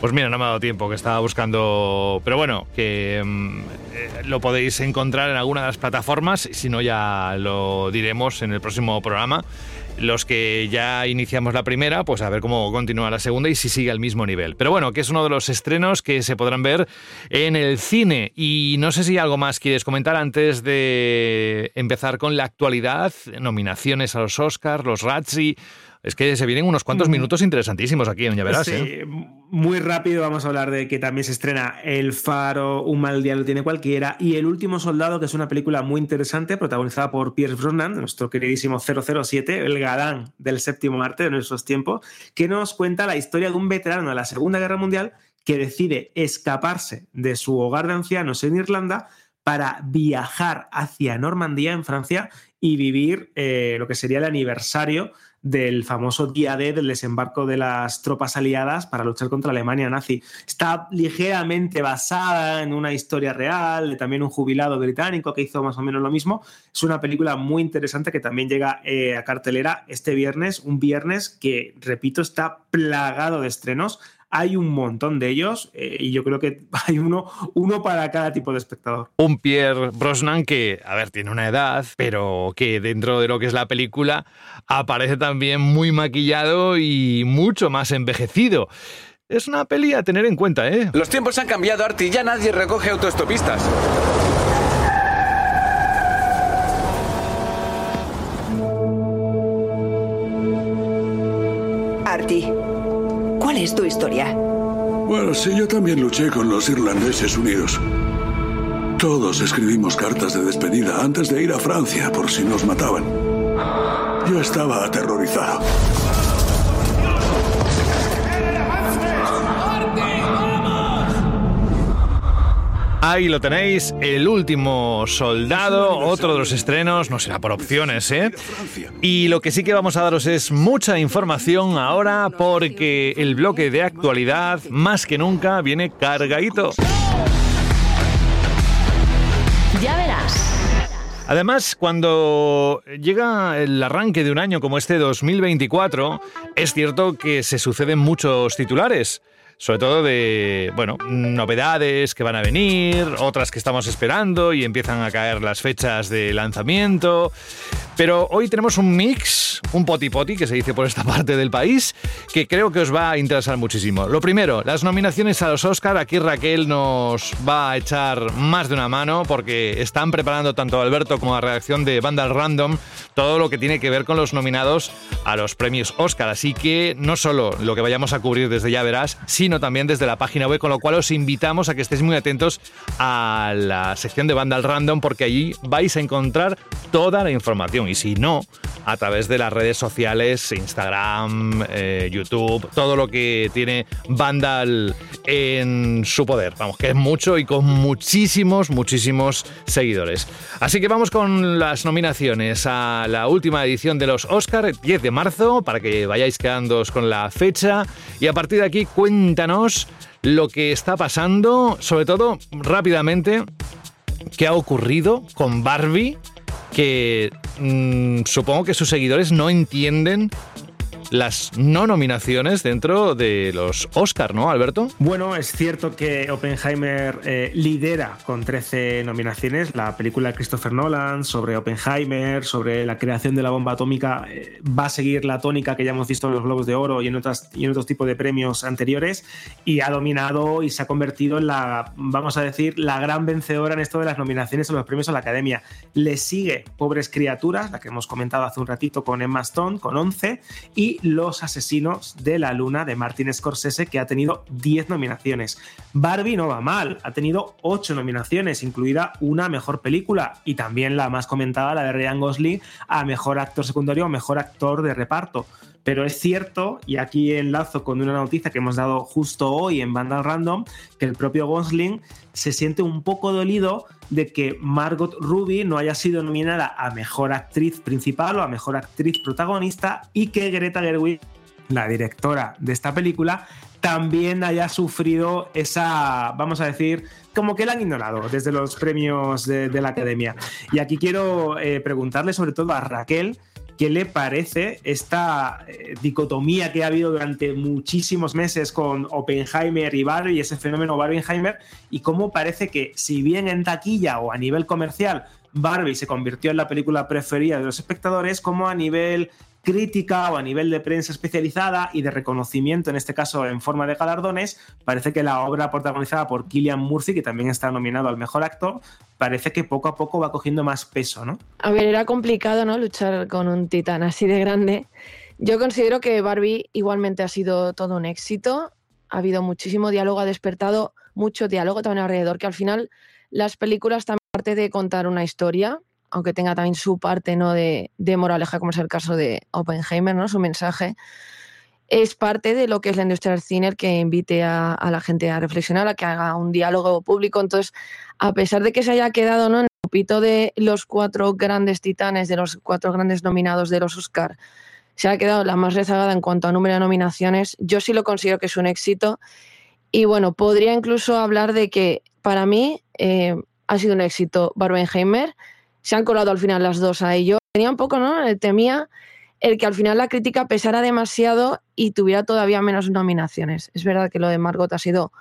S7: Pues mira, no me ha dado tiempo, que estaba buscando. Pero bueno, que mm, eh, lo podéis encontrar en alguna de las plataformas, si no, ya lo diremos en el próximo programa los que ya iniciamos la primera, pues a ver cómo continúa la segunda y si sigue al mismo nivel. Pero bueno, que es uno de los estrenos que se podrán ver en el cine. Y no sé si algo más quieres comentar antes de empezar con la actualidad, nominaciones a los Oscars, los Razzie es que se vienen unos cuantos minutos interesantísimos aquí, ya verás.
S8: Sí,
S7: ¿eh?
S8: muy rápido vamos a hablar de que también se estrena El Faro, Un mal día lo tiene cualquiera, y El último soldado, que es una película muy interesante, protagonizada por Pierce Brosnan, nuestro queridísimo 007, el galán del séptimo arte de nuestros tiempos, que nos cuenta la historia de un veterano de la Segunda Guerra Mundial que decide escaparse de su hogar de ancianos en Irlanda para viajar hacia Normandía, en Francia, y vivir eh, lo que sería el aniversario del famoso día D del desembarco de las tropas aliadas para luchar contra Alemania nazi. Está ligeramente basada en una historia real, de también un jubilado británico que hizo más o menos lo mismo. Es una película muy interesante que también llega eh, a cartelera este viernes, un viernes que, repito, está plagado de estrenos hay un montón de ellos eh, y yo creo que hay uno, uno para cada tipo de espectador.
S7: Un Pierre Brosnan que, a ver, tiene una edad, pero que dentro de lo que es la película aparece también muy maquillado y mucho más envejecido. Es una peli a tener en cuenta, ¿eh?
S17: Los tiempos han cambiado, Arti, ya nadie recoge autoestopistas. Arti. ¿Cuál es tu historia?
S18: Bueno, sí, yo también luché con los irlandeses unidos. Todos escribimos cartas de despedida antes de ir a Francia por si nos mataban. Yo estaba aterrorizado.
S7: Ahí lo tenéis, el último soldado, otro de los estrenos, no será por opciones, ¿eh? Y lo que sí que vamos a daros es mucha información ahora porque el bloque de actualidad, más que nunca, viene cargadito.
S6: Ya verás.
S7: Además, cuando llega el arranque de un año como este 2024, es cierto que se suceden muchos titulares sobre todo de, bueno, novedades que van a venir, otras que estamos esperando y empiezan a caer las fechas de lanzamiento. Pero hoy tenemos un mix, un poti poti que se dice por esta parte del país, que creo que os va a interesar muchísimo. Lo primero, las nominaciones a los Oscar. Aquí Raquel nos va a echar más de una mano porque están preparando tanto Alberto como la redacción de Vandal Random todo lo que tiene que ver con los nominados a los premios Oscar. Así que no solo lo que vayamos a cubrir desde ya verás, sino también desde la página web, con lo cual os invitamos a que estéis muy atentos a la sección de Vandal Random porque allí vais a encontrar toda la información y si no, a través de las redes sociales, Instagram, eh, YouTube, todo lo que tiene Vandal en su poder. Vamos, que es mucho y con muchísimos, muchísimos seguidores. Así que vamos con las nominaciones a la última edición de los Oscar, 10 de marzo, para que vayáis quedándoos con la fecha y a partir de aquí lo que está pasando, sobre todo rápidamente, qué ha ocurrido con Barbie que mm, supongo que sus seguidores no entienden las no nominaciones dentro de los Oscar, ¿no, Alberto?
S8: Bueno, es cierto que Oppenheimer eh, lidera con 13 nominaciones. La película de Christopher Nolan sobre Oppenheimer, sobre la creación de la bomba atómica, eh, va a seguir la tónica que ya hemos visto en los Globos de Oro y en, otras, y en otros tipos de premios anteriores. Y ha dominado y se ha convertido en la, vamos a decir, la gran vencedora en esto de las nominaciones a los premios a la Academia. Le sigue Pobres Criaturas, la que hemos comentado hace un ratito con Emma Stone, con 11, y los Asesinos de la Luna de Martin Scorsese, que ha tenido 10 nominaciones. Barbie no va mal, ha tenido 8 nominaciones, incluida una mejor película y también la más comentada, la de Ryan Gosling, a mejor actor secundario o mejor actor de reparto. Pero es cierto, y aquí enlazo con una noticia que hemos dado justo hoy en Banda Random, que el propio Gosling se siente un poco dolido de que Margot Ruby no haya sido nominada a mejor actriz principal o a mejor actriz protagonista y que Greta Gerwig, la directora de esta película, también haya sufrido esa, vamos a decir, como que la han ignorado desde los premios de, la academia. Y aquí quiero eh, preguntarle sobre todo a Raquel ¿Qué le parece esta eh, dicotomía que ha habido durante muchísimos meses con Oppenheimer y Barbie, ese fenómeno Barbenheimer, y cómo parece que, si bien en taquilla o a nivel comercial, Barbie se convirtió en la película preferida de los espectadores, como a nivel crítica o a nivel de prensa especializada y de reconocimiento, en este caso en forma de galardones, parece que la obra protagonizada por Killian Murphy, que también está nominado al mejor actor, parece que poco a poco va cogiendo más peso, ¿no?
S15: A ver, era complicado, ¿no? Luchar con un titán así de grande. Yo considero que Barbie igualmente ha sido todo un éxito. Ha habido muchísimo diálogo, ha despertado mucho diálogo también alrededor, que al final las películas también parte de contar una historia, aunque tenga también su parte ¿no? de, moraleja, como es el caso de Oppenheimer, ¿no? su mensaje, es parte de lo que es la industria del cine, que invite a, la gente a reflexionar, a que haga un diálogo público. Entonces, a pesar de que se haya quedado ¿no? en el grupito de los cuatro grandes titanes, de los cuatro grandes nominados de los Oscar, se ha quedado la más rezagada en cuanto a número de nominaciones. Yo sí lo considero que es un éxito. Y bueno, podría incluso hablar de que para mí eh, ha sido un éxito Barbenheimer se han colado al final las dos a ello. Tenía un poco, ¿no? Eh, temía el que al final la crítica pesara demasiado y tuviera todavía menos nominaciones. Es verdad que lo de Margot ha sido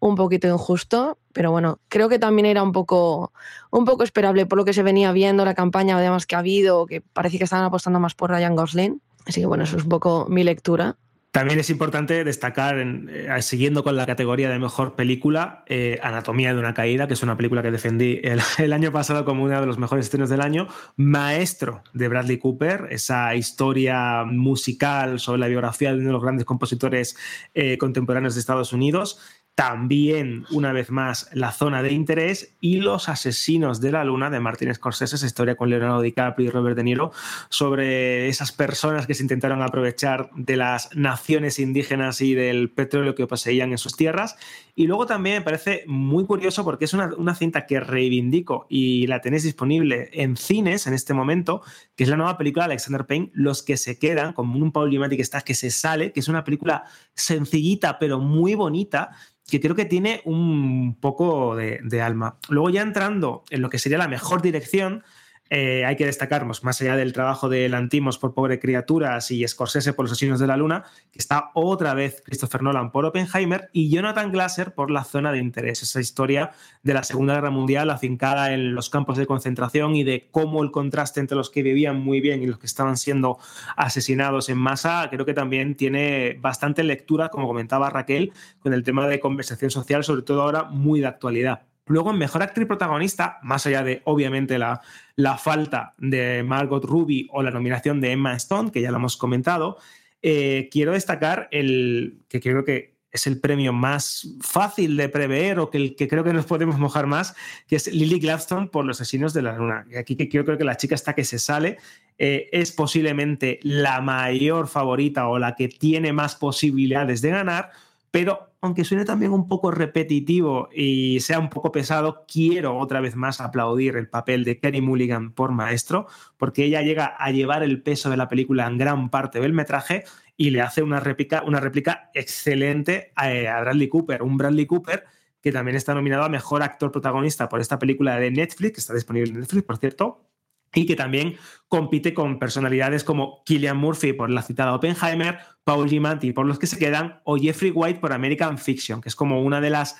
S15: un poquito injusto, pero bueno, creo que también era un poco, un poco esperable por lo que se venía viendo, la campaña además que ha habido, que parece que estaban apostando más por Ryan Gosling. Así que bueno, eso es un poco mi lectura.
S8: También es importante destacar, eh, siguiendo con la categoría de mejor película, eh, Anatomía de una caída, que es una película que defendí el, año pasado como uno de los mejores estrenos del año. Maestro de Bradley Cooper, esa historia musical sobre la biografía de uno de los grandes compositores eh, contemporáneos de Estados Unidos también, una vez más, La zona de interés y Los asesinos de la luna de Martin Scorsese, esa historia con Leonardo DiCaprio y Robert De Niro, sobre esas personas que se intentaron aprovechar de las naciones indígenas y del petróleo que poseían en sus tierras. Y luego también me parece muy curioso porque es una, una cinta que reivindico y la tenéis disponible en cines en este momento, que es la nueva película de Alexander Payne, Los que se quedan, con un Paul Giamatti que está que se sale, que es una película sencillita pero muy bonita que creo que tiene un poco de, alma. Luego ya entrando en lo que sería la mejor dirección, eh, hay que destacarnos, más allá del trabajo de Lantimos por Pobre Criaturas y Scorsese por Los Asesinos de la Luna, que está otra vez Christopher Nolan por Oppenheimer y Jonathan Glasser por La Zona de Interés, esa historia de la Segunda Guerra Mundial afincada en los campos de concentración y de cómo el contraste entre los que vivían muy bien y los que estaban siendo asesinados en masa, creo que también tiene bastante lectura, como comentaba Raquel, con el tema de conversación social, sobre todo ahora muy de actualidad. Luego, en Mejor Actriz Protagonista, más allá de, obviamente, la, la falta de Margot Ruby o la nominación de Emma Stone, que ya lo hemos comentado, eh, quiero destacar el que creo que es el premio más fácil de prever o que el que creo que nos podemos mojar más, que es Lily Gladstone por Los Asesinos de la Luna. Aquí que creo que la chica está que se sale, eh, es posiblemente la mayor favorita o la que tiene más posibilidades de ganar, pero aunque suene también un poco repetitivo y sea un poco pesado, quiero otra vez más aplaudir el papel de Kenny Mulligan por maestro, porque ella llega a llevar el peso de la película en gran parte del metraje y le hace una réplica, una réplica excelente a, a Bradley Cooper, un Bradley Cooper que también está nominado a Mejor Actor Protagonista por esta película de Netflix, que está disponible en Netflix, por cierto, y que también compite con personalidades como Killian Murphy por la citada Oppenheimer, Paul Giamatti por Los que se quedan o Jeffrey White por American Fiction, que es como una de las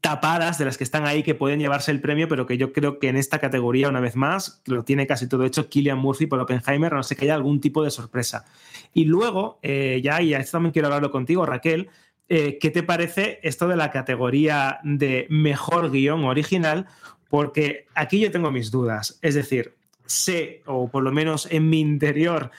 S8: tapadas de las que están ahí que pueden llevarse el premio, pero que yo creo que en esta categoría, una vez más, lo tiene casi todo hecho Killian Murphy por Oppenheimer, no sé que haya algún tipo de sorpresa. Y luego, eh, ya, y a esto también quiero hablarlo contigo, Raquel, eh, ¿qué te parece esto de la categoría de mejor guion original? Porque aquí yo tengo mis dudas. Es decir, sé, o por lo menos en mi interior,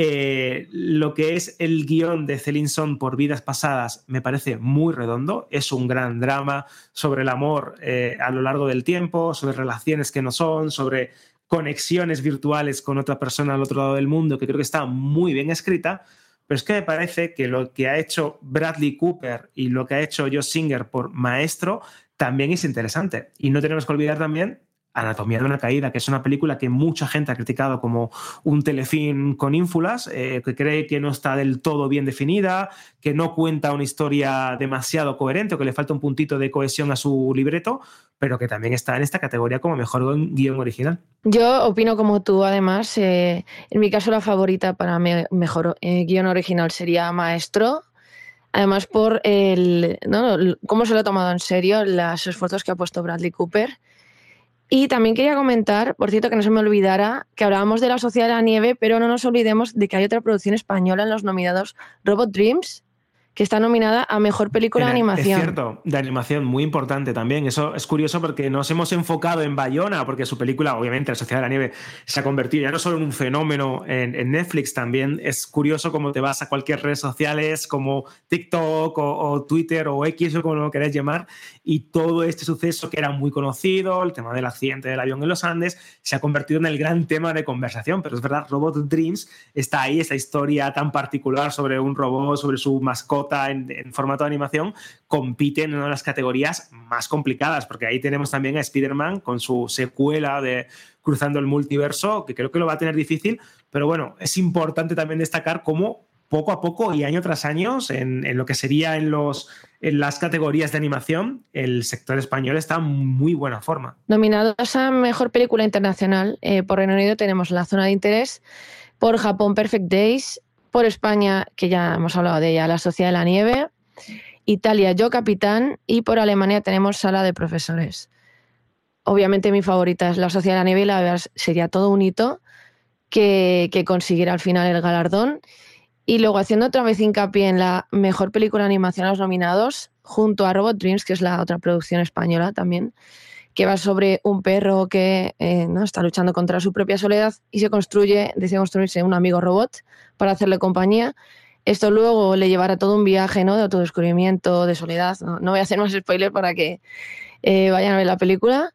S8: eh, lo que es el guion de Celine por Vidas Pasadas me parece muy redondo. Es un gran drama sobre el amor eh, a lo largo del tiempo, sobre relaciones que no son, sobre conexiones virtuales con otra persona al otro lado del mundo, que creo que está muy bien escrita. Pero es que me parece que lo que ha hecho Bradley Cooper y lo que ha hecho Josh Singer por Maestro también es interesante. Y no tenemos que olvidar también Anatomía de una caída, que es una película que mucha gente ha criticado como un telefilm con ínfulas, eh, que cree que no está del todo bien definida, que no cuenta una historia demasiado coherente o que le falta un puntito de cohesión a su libreto, pero que también está en esta categoría como mejor guion original.
S15: Yo opino como tú, además, eh, en mi caso la favorita para mejor eh, guion original sería Maestro, además por el, cómo se lo ha tomado en serio, los esfuerzos que ha puesto Bradley Cooper y también quería comentar, por cierto, que no se me olvidara, que hablábamos de la Sociedad de la Nieve, pero no nos olvidemos de que hay otra producción española en los nominados Robot Dreams, que está nominada a Mejor Película de Animación.
S8: Es cierto, de animación, muy importante también. Eso es curioso porque nos hemos enfocado en Bayona, porque su película, obviamente, La Sociedad de la Nieve, se ha convertido ya no solo en un fenómeno en, Netflix, también es curioso cómo te vas a cualquier red sociales como TikTok o, Twitter o X o como lo queráis llamar, y todo este suceso que era muy conocido, el tema del accidente del avión en los Andes, se ha convertido en el gran tema de conversación. Pero es verdad, Robot Dreams está ahí, esa historia tan particular sobre un robot, sobre su mascota en, formato de animación, compite en una de las categorías más complicadas, porque ahí tenemos también a Spider-Man con su secuela de Cruzando el Multiverso, que creo que lo va a tener difícil, pero bueno, es importante también destacar cómo poco a poco y año tras año, en, lo que sería en, los, en las categorías de animación, el sector español está en muy buena forma.
S15: Nominados a Mejor Película Internacional, eh, por Reino Unido tenemos La Zona de Interés, por Japón Perfect Days, por España, que ya hemos hablado de ella, La Sociedad de la Nieve, Italia, Yo Capitán, y por Alemania tenemos Sala de Profesores. Obviamente mi favorita es La Sociedad de la Nieve y la verdad sería todo un hito que, que consiguiera al final el galardón. Y luego haciendo otra vez hincapié en la mejor película de animación a los nominados, junto a Robot Dreams, que es la otra producción española también, que va sobre un perro que eh, ¿no? está luchando contra su propia soledad y se construye, decide construirse un amigo robot para hacerle compañía. Esto luego le llevará todo un viaje ¿no? de autodescubrimiento, de soledad. No, voy a hacer más spoiler para que eh, vayan a ver la película.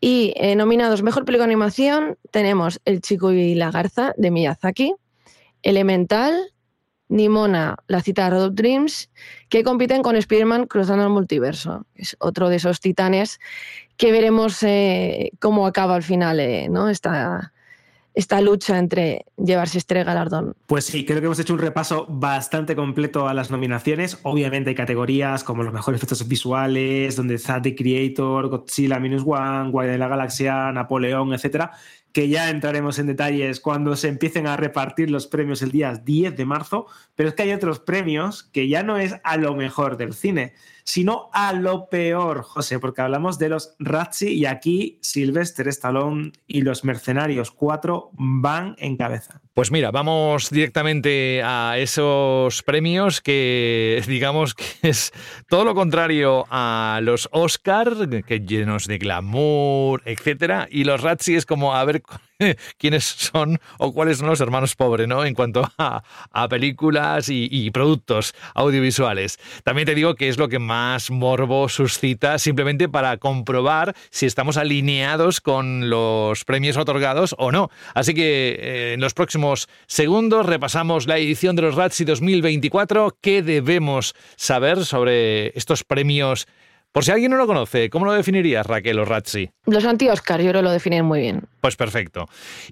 S15: Y eh, nominados Mejor Película de Animación tenemos El Chico y la Garza de Miyazaki, Elemental, Nimona, la cita de Road Dreams, que compiten con Spider-Man cruzando el multiverso. Es otro de esos titanes que veremos eh, cómo acaba al final eh, esta, esta lucha entre llevarse este galardón.
S8: Pues sí, creo que hemos hecho un repaso bastante completo a las nominaciones. Obviamente hay categorías como los mejores efectos visuales, donde está The Creator, Godzilla Minus One, Guardia de la Galaxia, Napoleón, etcétera que ya entraremos en detalles cuando se empiecen a repartir los premios el día 10 de marzo, pero es que hay otros premios que ya no es a lo mejor del cine, sino a lo peor, José, porque hablamos de los Razzi y aquí Sylvester Stallone y los Mercenarios 4 van en cabeza.
S7: Pues mira, vamos directamente a esos premios que digamos que es todo lo contrario a los Oscar, que llenos de glamour, etcétera, y los Razzi es como a ver quiénes son o cuáles son los hermanos pobres, ¿no? En cuanto a, películas y, productos audiovisuales. También te digo que es lo que más morbo suscita simplemente para comprobar si estamos alineados con los premios otorgados o no. Así que eh, en los próximos segundos repasamos la edición de los Razzie 2024. ¿Qué debemos saber sobre estos premios? Por si alguien no lo conoce, ¿cómo lo definirías, Raquel o Razzi?
S15: Los anti-Oscar, yo creo que lo definen muy bien.
S7: Pues perfecto.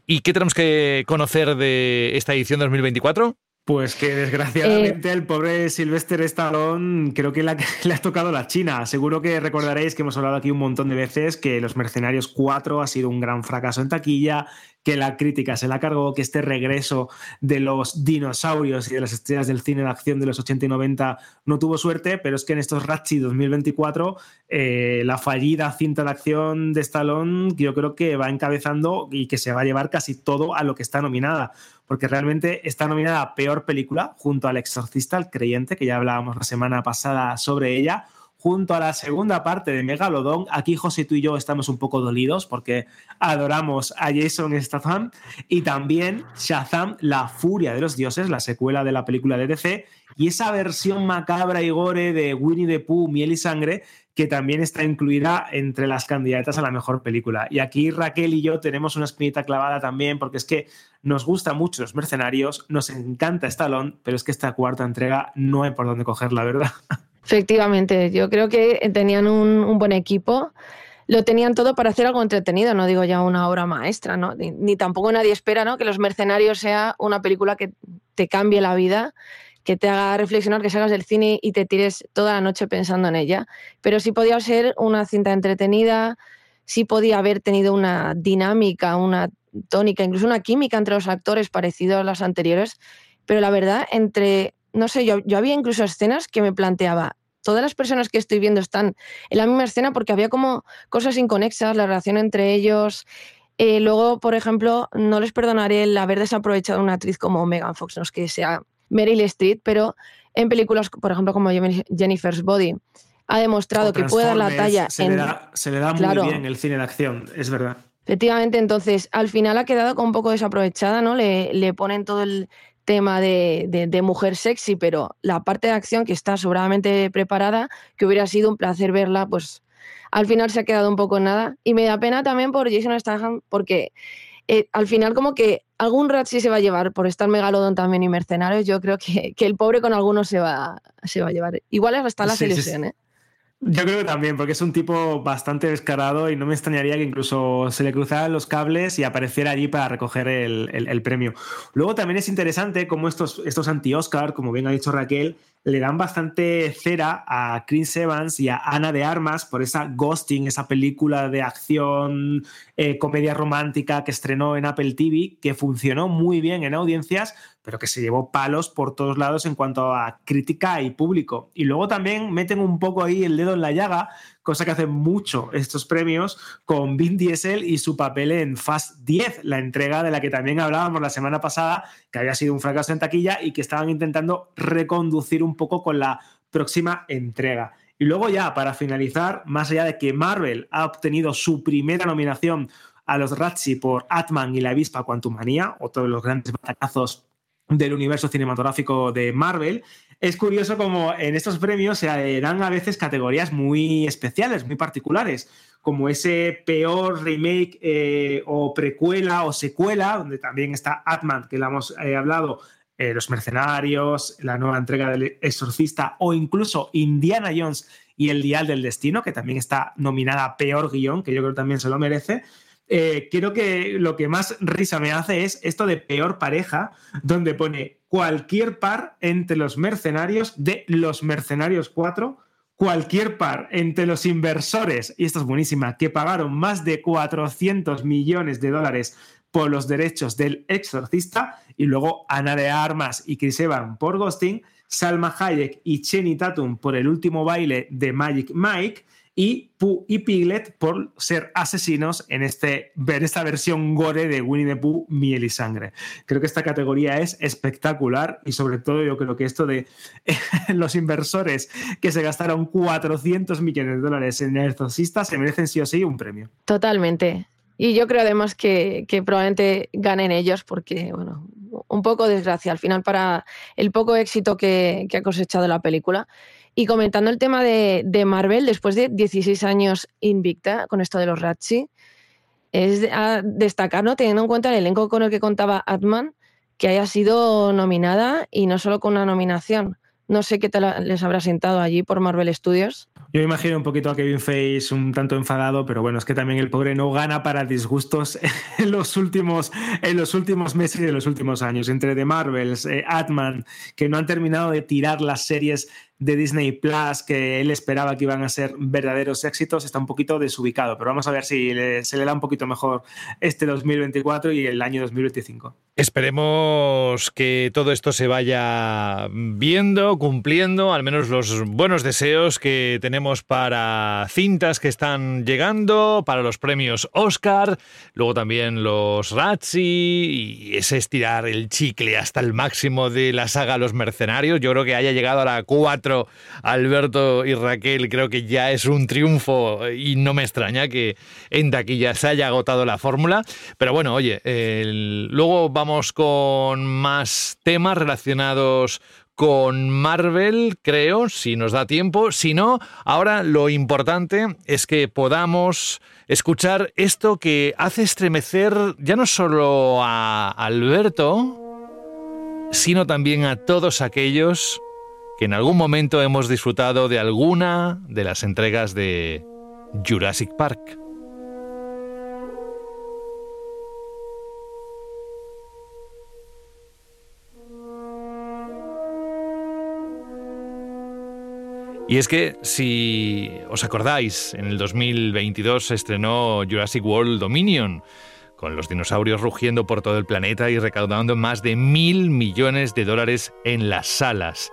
S7: ¿Y qué tenemos que conocer de esta edición 2024?
S8: Pues que desgraciadamente eh, el pobre Sylvester Stallone creo que le ha, tocado la China. Seguro que recordaréis que hemos hablado aquí un montón de veces que Los Mercenarios 4 ha sido un gran fracaso en taquilla, que la crítica se la cargó, que este regreso de los dinosaurios y de las estrellas del cine de acción de los 80 y 90 no tuvo suerte, pero es que en estos Ratchi 2024 eh, la fallida cinta de acción de Stallone yo creo que va encabezando y que se va a llevar casi todo a lo que está nominada porque realmente está nominada a Peor Película junto al Exorcista, el Creyente, que ya hablábamos la semana pasada sobre ella, junto a la segunda parte de Megalodon. Aquí José, tú y yo estamos un poco dolidos porque adoramos a Jason Statham y también Shazam, La Furia de los Dioses, la secuela de la película de DC, y esa versión macabra y gore de Winnie the Pooh, Miel y Sangre, que también está incluida entre las candidatas a la mejor película. Y aquí Raquel y yo tenemos una espinita clavada también, porque es que nos gusta mucho los mercenarios, nos encanta Stallone, pero es que esta cuarta entrega no hay por dónde cogerla, ¿verdad?
S15: Efectivamente, yo creo que tenían un, buen equipo lo tenían todo para hacer algo entretenido, no digo ya una obra maestra, ¿no? Ni, tampoco nadie espera ¿no? que Los Mercenarios sea una película que te cambie la vida, que te haga reflexionar, que salgas del cine y te tires toda la noche pensando en ella. Pero sí podía ser una cinta entretenida, sí podía haber tenido una dinámica, una tónica, incluso una química entre los actores parecido a las anteriores. Pero la verdad, entre, no sé, yo, yo había incluso escenas que me planteaba, todas las personas que estoy viendo están en la misma escena porque había como cosas inconexas, la relación entre ellos. Eh, luego, por ejemplo, no les perdonaré el haber desaprovechado una actriz como Megan Fox, no es que sea Meryl Streep, pero en películas, por ejemplo, como Jennifer's Body, ha demostrado que puede dar la talla.
S8: Se, le, da, se le da muy bien el cine de acción, es verdad.
S15: Efectivamente, entonces al final ha quedado como un poco desaprovechada, ¿no? Le, le ponen todo el tema de, de, mujer sexy, pero la parte de acción que está sobradamente preparada, que hubiera sido un placer verla, pues al final se ha quedado un poco en nada. Y me da pena también por Jason Statham, porque eh, al final como que algún rat sí se va a llevar por estar Megalodon también y Mercenarios. Yo creo que, el pobre con algunos se va, se va a llevar. Igual hasta la selección, ¿eh?
S8: Yo creo que también, porque es un tipo bastante descarado y no me extrañaría que incluso se le cruzaran los cables y apareciera allí para recoger el, premio. Luego también es interesante cómo estos, estos anti-Oscar, como bien ha dicho Raquel, le dan bastante cera a Chris Evans y a Ana de Armas por esa Ghosting, esa película de acción, eh, comedia romántica que estrenó en Apple TV, que funcionó muy bien en audiencias, pero que se llevó palos por todos lados en cuanto a crítica y público. Y luego también meten un poco ahí el dedo en la llaga cosa que hace mucho estos premios con Vin Diesel y su papel en Fast 10, la entrega de la que también hablábamos la semana pasada, que había sido un fracaso en taquilla y que estaban intentando reconducir un poco con la próxima entrega. Y luego ya, para finalizar, más allá de que Marvel ha obtenido su primera nominación a los Razzie por Atman y la avispa Quantumania, otro de los grandes batacazos del universo cinematográfico de Marvel, es curioso como en estos premios se dan a veces categorías muy especiales, muy particulares, como ese peor remake eh, o precuela o secuela, donde también está Atman, que le hemos eh, hablado, eh, Los Mercenarios, la nueva entrega del Exorcista o incluso Indiana Jones y El Dial del Destino, que también está nominada peor guion, que yo creo también se lo merece. Eh, creo que lo que más risa me hace es esto de peor pareja, donde pone cualquier par entre los mercenarios de los mercenarios 4, cualquier par entre los inversores, y esta es buenísima, que pagaron más de 400 millones de dólares por los derechos del exorcista, y luego Ana de Armas y Chris Evans por Ghosting, Salma Hayek y Cheney Tatum por el último baile de Magic Mike, y Pooh y Piglet por ser asesinos en, este, en esta versión gore de Winnie the Pooh, Miel y Sangre. Creo que esta categoría es espectacular y sobre todo yo creo que esto de los inversores que se gastaron 400 millones de dólares en el exorcista se merecen sí o sí un premio.
S15: Totalmente. Y yo creo además que, probablemente ganen ellos porque, bueno, un poco desgracia al final para el poco éxito que, que ha cosechado la película. Y comentando el tema de, Marvel, después de 16 años invicta con esto de los Ratchi, es destacar, ¿no? teniendo en cuenta el elenco con el que contaba Atman, que haya sido nominada y no solo con una nominación. No sé qué tal les habrá sentado allí por Marvel Studios.
S8: Yo imagino un poquito a Kevin Feige un tanto enfadado, pero bueno, es que también el pobre no gana para disgustos en los últimos, en los últimos meses y en los últimos años. Entre The Marvels, eh, Atman, que no han terminado de tirar las series de Disney Plus que él esperaba que iban a ser verdaderos éxitos está un poquito desubicado, pero vamos a ver si se le da un poquito mejor este 2024 y el año 2025.
S7: Esperemos que todo esto se vaya viendo, cumpliendo, al menos los buenos deseos que tenemos para cintas que están llegando, para los premios Oscar, luego también los Razzie y ese estirar el chicle hasta el máximo de la saga Los Mercenarios. Yo creo que haya llegado a la 4 Alberto y Raquel, creo que ya es un triunfo y no me extraña que en taquilla se haya agotado la fórmula. Pero bueno, oye, luego vamos con más temas relacionados con Marvel, creo, si nos da tiempo. Si no, ahora lo importante es que podamos escuchar esto que hace estremecer ya no solo a Alberto, sino también a todos aquellos que en algún momento hemos disfrutado de alguna de las entregas de Jurassic Park. Y es que, si os acordáis, en el 2022 se estrenó Jurassic World Dominion, con los dinosaurios rugiendo por todo el planeta y recaudando más de mil millones de dólares en las salas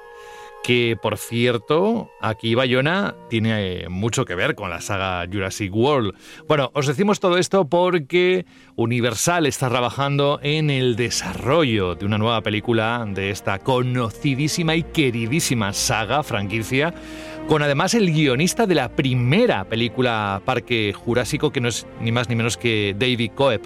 S7: que por cierto, aquí Bayona tiene eh, mucho que ver con la saga Jurassic World. Bueno, os decimos todo esto porque Universal está trabajando en el desarrollo de una nueva película de esta conocidísima y queridísima saga, franquicia, con además el guionista de la primera película Parque Jurásico, que no es ni más ni menos que David Coeb.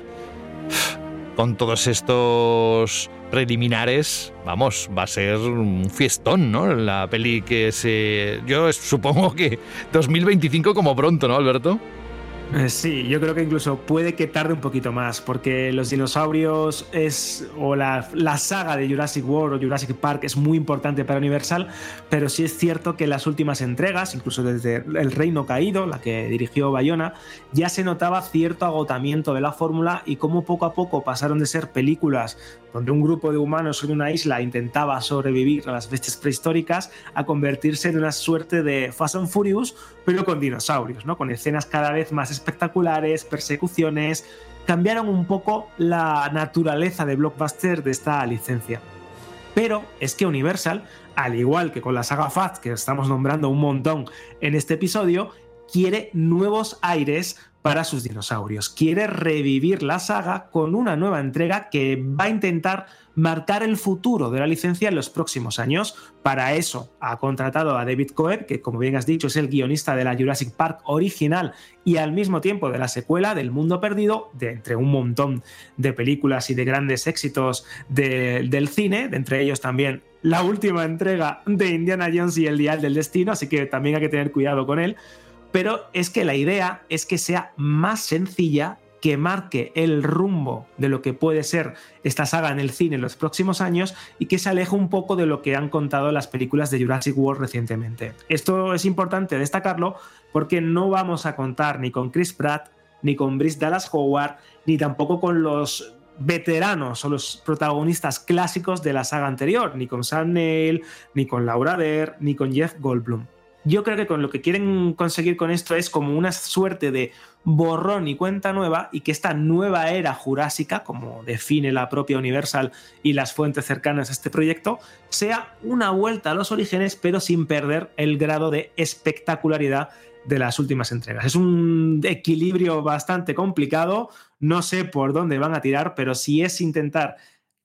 S7: Con todos estos preliminares, vamos, va a ser un fiestón, ¿no? La peli que se... Yo supongo que 2025 como pronto, ¿no, Alberto?
S8: Eh, sí, yo creo que incluso puede que tarde un poquito más, porque los dinosaurios es, o la, saga de Jurassic World o Jurassic Park es muy importante para Universal, pero sí es cierto que las últimas entregas, incluso desde El Reino Caído, la que dirigió Bayona, ya se notaba cierto agotamiento de la fórmula y cómo poco a poco pasaron de ser películas donde un grupo de humanos en una isla intentaba sobrevivir a las bestias prehistóricas, a convertirse en una suerte de Fast and Furious, pero con dinosaurios, ¿no? con escenas cada vez más espectaculares, persecuciones. Cambiaron un poco la naturaleza de blockbuster de esta licencia. Pero es que Universal, al igual que con la saga Fast, que estamos nombrando un montón en este episodio, quiere nuevos aires para sus dinosaurios. Quiere revivir la saga con una nueva entrega que va a intentar marcar el futuro de la licencia en los próximos años. Para eso ha contratado a David Coeb, que como bien has dicho es el guionista de la Jurassic Park original y al mismo tiempo de la secuela del Mundo Perdido, de entre un montón de películas y de grandes éxitos del cine, de entre ellos también la última entrega de Indiana Jones y el Dial del Destino, así que también hay que tener cuidado con él. Pero es que la idea es que sea más sencilla que marque el rumbo de lo que puede ser esta saga en el cine en los próximos años y que se aleje un poco de lo que han contado las películas de Jurassic World recientemente. Esto es importante destacarlo porque no vamos a contar ni con Chris Pratt, ni con Brice Dallas Howard, ni tampoco con los veteranos o los protagonistas clásicos de la saga anterior, ni con Sam Neill, ni con Laura Dern, ni con Jeff Goldblum. Yo creo que con lo que quieren conseguir con esto es como una suerte de borrón y cuenta nueva y que esta nueva era jurásica, como define la propia Universal y las fuentes cercanas a este proyecto, sea una vuelta a los orígenes pero sin perder el grado de espectacularidad de las últimas entregas. Es un equilibrio bastante complicado, no sé por dónde van a tirar, pero si es intentar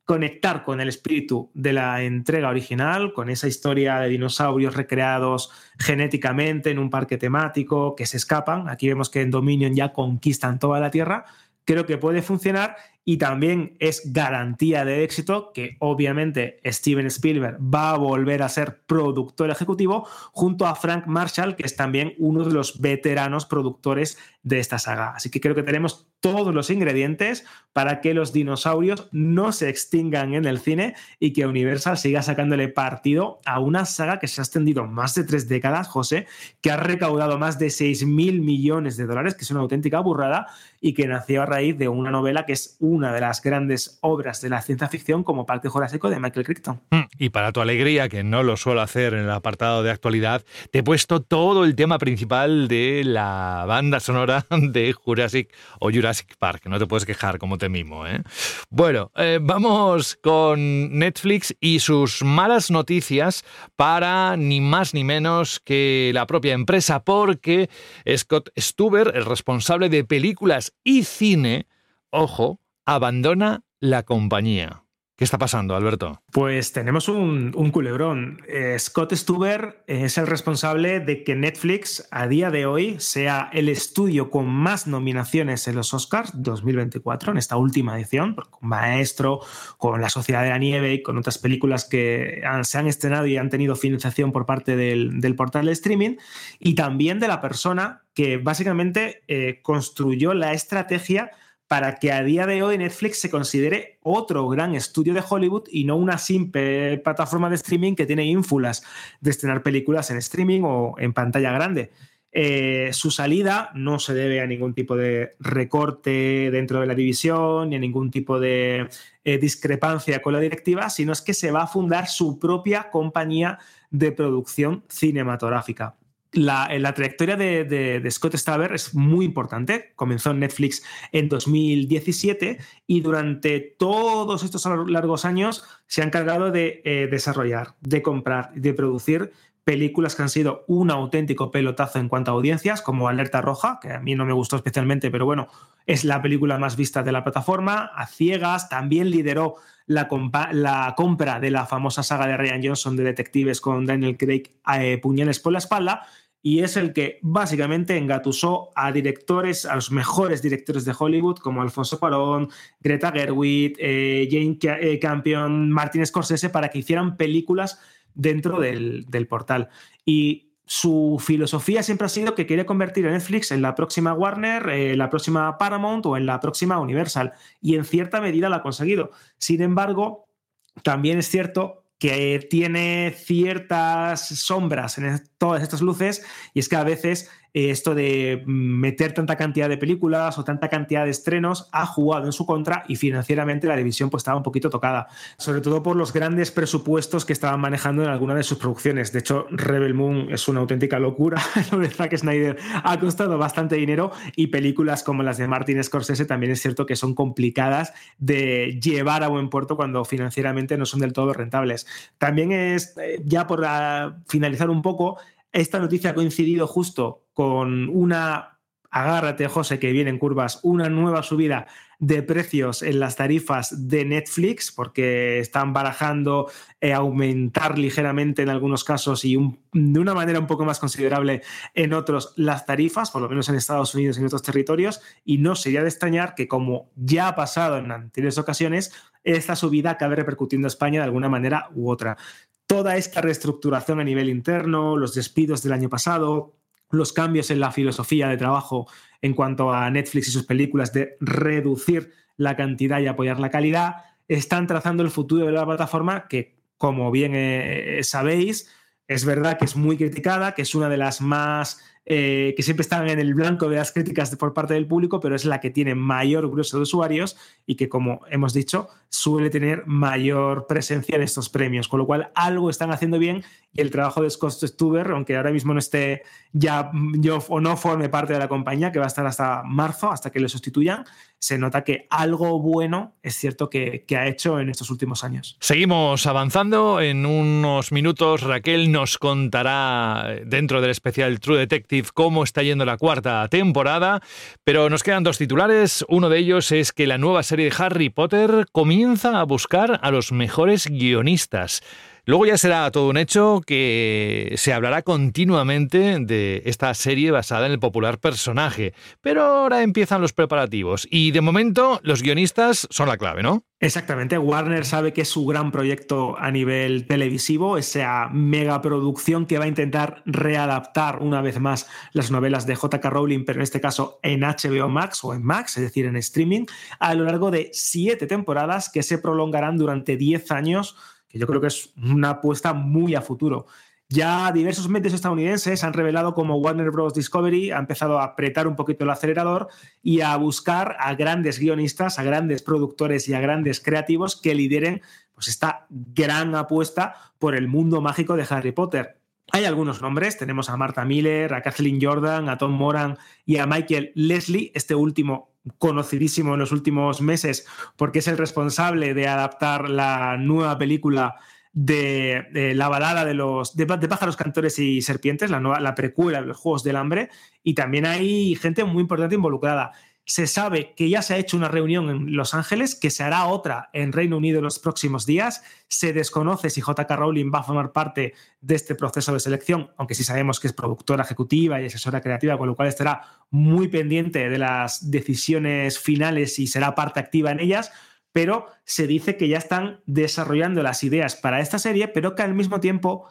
S8: conectar con el espíritu de la entrega original, con esa historia de dinosaurios recreados genéticamente en un parque temático que se escapan. Aquí vemos que en Dominion ya conquistan toda la Tierra. Creo que puede funcionar y también es garantía de éxito que obviamente Steven Spielberg va a volver a ser productor ejecutivo junto a Frank Marshall, que es también uno de los veteranos productores de esta saga. Así que creo que tenemos todos los ingredientes para que los dinosaurios no se extingan en el cine y que Universal siga sacándole partido a una saga que se ha extendido más de tres décadas, José, que ha recaudado más de 6 mil millones de dólares, que es una auténtica burrada y que nació a raíz de una novela que es una de las grandes obras de la ciencia ficción como Parque Jurásico de Michael Crichton.
S7: Mm, y para tu alegría, que no lo suelo hacer en el apartado de actualidad, te he puesto todo el tema principal de la banda sonora de Jurassic o Jurassic Park. No te puedes quejar como te mimo. ¿eh? Bueno, eh, vamos con Netflix y sus malas noticias para ni más ni menos que la propia empresa, porque Scott Stuber, el responsable de películas y cine, ojo, abandona la compañía. ¿Qué está pasando, Alberto?
S8: Pues tenemos un, culebrón. Eh, Scott Stuber es el responsable de que Netflix a día de hoy sea el estudio con más nominaciones en los Oscars 2024, en esta última edición, con Maestro, con La Sociedad de la Nieve y con otras películas que se han estrenado y han tenido financiación por parte del, portal de streaming, y también de la persona que básicamente eh, construyó la estrategia para que a día de hoy Netflix se considere otro gran estudio de Hollywood y no una simple plataforma de streaming que tiene ínfulas de estrenar películas en streaming o en pantalla grande. Eh, su salida no se debe a ningún tipo de recorte dentro de la división ni a ningún tipo de eh, discrepancia con la directiva, sino es que se va a fundar su propia compañía de producción cinematográfica la, la trayectoria de, Scott Staber es muy importante. Comenzó en Netflix en 2017 y durante todos estos largos años se ha encargado de eh, desarrollar, de comprar, de producir películas que han sido un auténtico pelotazo en cuanto a audiencias, como Alerta Roja, que a mí no me gustó especialmente, pero bueno, es la película más vista de la plataforma. A Ciegas también lideró la, la compra de la famosa saga de Ryan Johnson de detectives con Daniel Craig eh, puñales por la espalda y es el que básicamente engatusó a directores, a los mejores directores de Hollywood, como Alfonso Cuarón, Greta Gerwig, eh, Jane eh, Campion, Martin Scorsese, para que hicieran películas dentro del, portal. Y su filosofía siempre ha sido que quiere convertir a Netflix en la próxima Warner, eh, la próxima Paramount o en la próxima Universal. Y en cierta medida lo ha conseguido. Sin embargo, también es cierto que tiene ciertas sombras en todas estas luces y es que a veces eh, esto de meter tanta cantidad de películas o tanta cantidad de estrenos ha jugado en su contra y financieramente la división pues estaba un poquito tocada, sobre todo por los grandes presupuestos que estaban manejando en alguna de sus producciones. De hecho, Rebel Moon es una auténtica locura. Lo de Zack Snyder ha costado bastante dinero y películas como las de Martin Scorsese también es cierto que son complicadas de llevar a buen puerto cuando financieramente no son del todo rentables. También es, eh, ya por finalizar un poco, esta noticia ha coincidido justo con una agárrate, José, que vienen curvas, una nueva subida de precios en las tarifas de Netflix, porque están barajando eh, aumentar ligeramente en algunos casos y de una manera un poco más considerable en otros las tarifas, por lo menos en Estados Unidos y en otros territorios, y no sería de extrañar que, como ya ha pasado en anteriores ocasiones, esta subida acabe repercutiendo a España de alguna manera u otra. Toda esta reestructuración a nivel interno, los despidos del año pasado, los cambios en la filosofía de trabajo en cuanto a Netflix y sus películas de reducir la cantidad y apoyar la calidad, están trazando el futuro de la plataforma que, como bien eh, sabéis, es verdad que es muy criticada, que es una de las más eh, que siempre están en el blanco de las críticas por parte del público, pero es la que tiene mayor grueso de usuarios y que, como hemos dicho, suele tener mayor presencia en estos premios, con lo cual algo están haciendo bien y el trabajo de Scott Stuber, aunque ahora mismo no esté ya yo o no forme parte de la compañía, que va a estar hasta marzo, hasta que le sustituyan, se nota que algo bueno es cierto que, que, ha hecho en estos últimos años.
S7: Seguimos avanzando. En unos minutos Raquel nos contará dentro del especial True Detective cómo está yendo la cuarta temporada, pero nos quedan dos titulares. Uno de ellos es que la nueva serie de Harry Potter comienza a buscar a los mejores guionistas. Luego ya será todo un hecho que se hablará continuamente de esta serie basada en el popular personaje, pero ahora empiezan los preparativos. Y de momento los guionistas son la clave, ¿no?
S8: Exactamente, Warner sabe que es su gran proyecto a nivel televisivo, esa megaproducción que va a intentar readaptar una vez más las novelas de JK Rowling, pero en este caso en HBO Max o en Max, es decir, en streaming, a lo largo de siete temporadas que se prolongarán durante diez años yo creo que es una apuesta muy a futuro. Ya diversos medios estadounidenses han revelado cómo Warner Bros. Discovery ha empezado a apretar un poquito el acelerador y a buscar a grandes guionistas, a grandes productores y a grandes creativos que lideren pues, esta gran apuesta por el mundo mágico de Harry Potter. Hay algunos nombres, tenemos a Martha Miller, a Kathleen Jordan, a Tom Moran y a Michael Leslie, este último conocidísimo en los últimos meses porque es el responsable de adaptar la nueva película de, la balada de los de, pájaros cantores y serpientes, la, nueva, la precuela de los Juegos del Hambre, y también hay gente muy importante involucrada se sabe que ya se ha hecho una reunión en Los Ángeles, que se hará otra en Reino Unido en los próximos días. Se desconoce si JK Rowling va a formar parte de este proceso de selección, aunque sí sabemos que es productora ejecutiva y asesora creativa, con lo cual estará muy pendiente de las decisiones finales y será parte activa en ellas. Pero se dice que ya están desarrollando las ideas para esta serie, pero que al mismo tiempo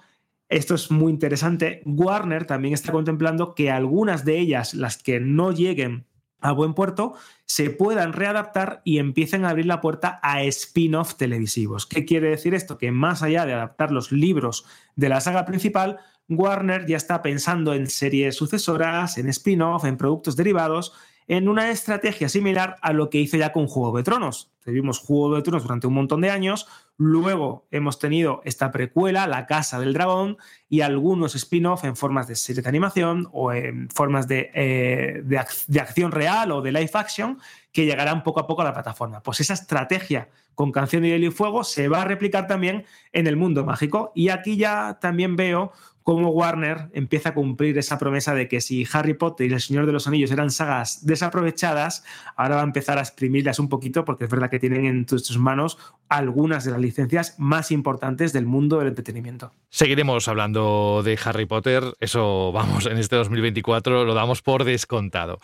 S8: esto es muy interesante. Warner también está contemplando que algunas de ellas, las que no lleguen a buen puerto, se puedan readaptar y empiecen a abrir la puerta a spin-off televisivos. ¿Qué quiere decir esto? Que más allá de adaptar los libros de la saga principal, Warner ya está pensando en series sucesoras, en spin-off, en productos derivados, en una estrategia similar a lo que hizo ya con Juego de Tronos. Tuvimos Juego de Tronos durante un montón de años, luego hemos tenido esta precuela, La Casa del Dragón, y algunos spin-off en formas de serie de animación o en formas de, eh, de, acción real o de live action que llegarán poco a poco a la plataforma. Pues esa estrategia con Canción de Hielo y Fuego se va a replicar también en el mundo mágico. Y aquí ya también veo cómo Warner empieza a cumplir esa promesa de que si Harry Potter y El Señor de los Anillos eran sagas desaprovechadas, ahora va a empezar a exprimirlas un poquito porque es verdad que tienen en sus manos algunas de las licencias más importantes del mundo del entretenimiento.
S7: Seguiremos hablando de Harry Potter, eso vamos, en este 2024 lo damos por descontado.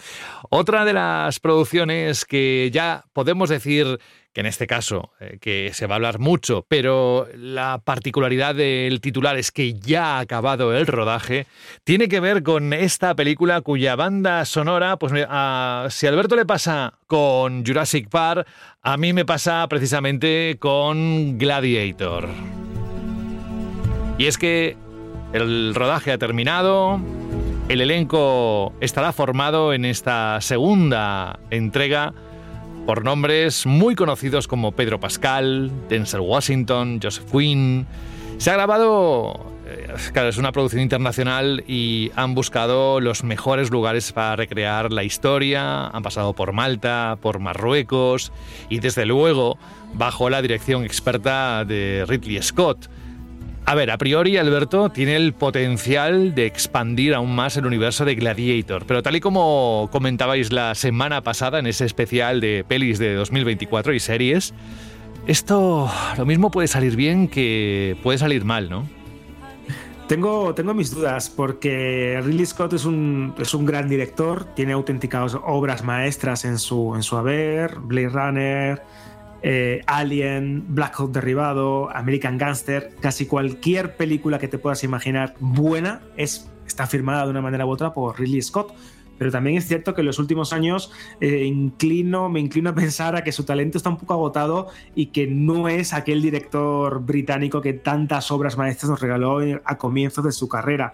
S7: Otra de las producciones que ya podemos decir que en este caso, eh, que se va a hablar mucho, pero la particularidad del titular es que ya ha acabado el rodaje, tiene que ver con esta película cuya banda sonora, pues a, si a Alberto le pasa con Jurassic Park, a mí me pasa precisamente con Gladiator. Y es que el rodaje ha terminado, el elenco estará formado en esta segunda entrega por nombres muy conocidos como Pedro Pascal, Denzel Washington, Joseph Quinn. Se ha grabado, eh, claro, es una producción internacional y han buscado los mejores lugares para recrear la historia, han pasado por Malta, por Marruecos y desde luego bajo la dirección experta de Ridley Scott. A ver, a priori Alberto tiene el potencial de expandir aún más el universo de Gladiator, pero tal y como comentabais la semana pasada en ese especial de pelis de 2024 y series, esto lo mismo puede salir bien que puede salir mal, ¿no?
S8: Tengo, tengo mis dudas porque Ridley Scott es un, es un gran director, tiene auténticas obras maestras en su, en su haber, Blade Runner, eh, Alien, Black Hawk Derribado, American Gangster, casi cualquier película que te puedas imaginar buena es, está firmada de una manera u otra por Ridley Scott. Pero también es cierto que en los últimos años eh, inclino, me inclino a pensar a que su talento está un poco agotado y que no es aquel director británico que tantas obras maestras nos regaló a comienzos de su carrera.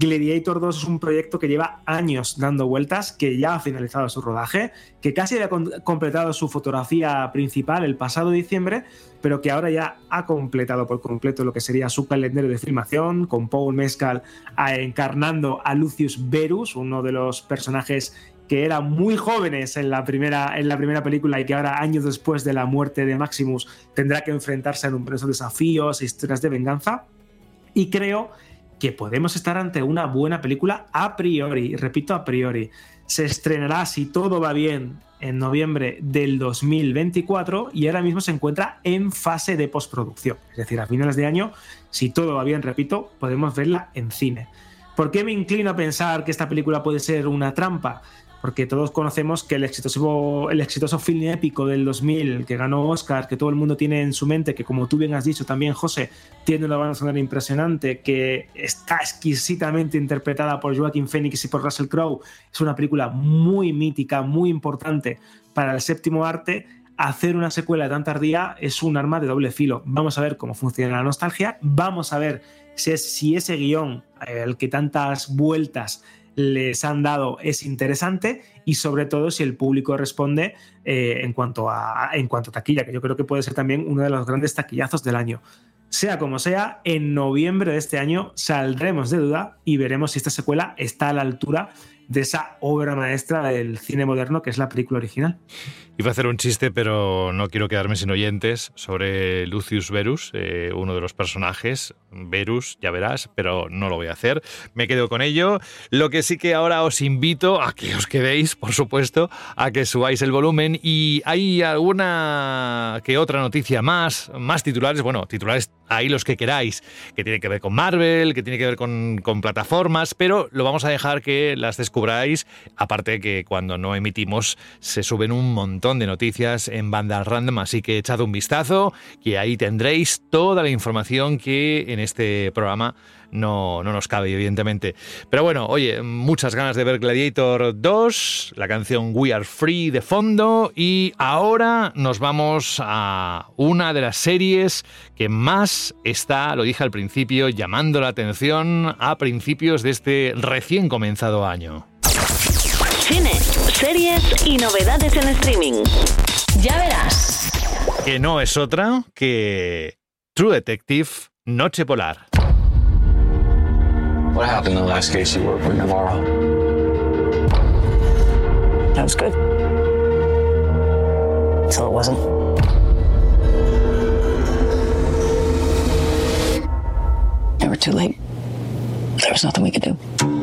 S8: Gladiator 2 es un proyecto que lleva años dando vueltas, que ya ha finalizado su rodaje, que casi había completado su fotografía principal el pasado diciembre, pero que ahora ya ha completado por completo lo que sería su calendario de filmación, con Paul Mescal encarnando a Lucius Verus, uno de los personajes que eran muy jóvenes en la, primera, en la primera película y que ahora, años después de la muerte de Maximus, tendrá que enfrentarse a numerosos desafíos e historias de venganza. Y creo que podemos estar ante una buena película a priori, repito a priori. Se estrenará, si todo va bien, en noviembre del 2024 y ahora mismo se encuentra en fase de postproducción. Es decir, a finales de año, si todo va bien, repito, podemos verla en cine. ¿Por qué me inclino a pensar que esta película puede ser una trampa? Porque todos conocemos que el exitoso, el exitoso film épico del 2000 que ganó Oscar, que todo el mundo tiene en su mente, que como tú bien has dicho también, José, tiene una banda sonora impresionante, que está exquisitamente interpretada por Joaquin Phoenix y por Russell Crowe, es una película muy mítica, muy importante para el séptimo arte. Hacer una secuela tan tardía es un arma de doble filo. Vamos a ver cómo funciona la nostalgia, vamos a ver si, si ese guion, el que tantas vueltas les han dado es interesante y sobre todo si el público responde eh, en, cuanto a, en cuanto a taquilla, que yo creo que puede ser también uno de los grandes taquillazos del año. Sea como sea, en noviembre de este año saldremos de duda y veremos si esta secuela está a la altura de esa obra maestra del cine moderno que es la película original.
S7: Iba a hacer un chiste, pero no quiero quedarme sin oyentes, sobre Lucius Verus, eh, uno de los personajes. Verus, ya verás, pero no lo voy a hacer. Me quedo con ello. Lo que sí que ahora os invito a que os quedéis, por supuesto, a que subáis el volumen. Y hay alguna que otra noticia más, más titulares, bueno, titulares ahí los que queráis, que tiene que ver con Marvel, que tiene que ver con, con plataformas, pero lo vamos a dejar que las descubráis. Aparte que cuando no emitimos se suben un montón de noticias en Banda Random, así que echad un vistazo, que ahí tendréis toda la información que en este programa no, no, nos cabe, evidentemente. Pero bueno, oye, muchas ganas de ver Gladiator 2, la canción We Are Free de fondo, y ahora nos vamos a una de las series que más está, lo dije al principio, llamando la atención a principios de este recién comenzado año.
S6: Cine, series y novedades en streaming. Ya verás.
S7: Que no es otra que True Detective Noche Polar.
S19: What happened in the last case you worked with Navarro?
S12: That was good. Until it wasn't. They were too late. There was nothing we could do.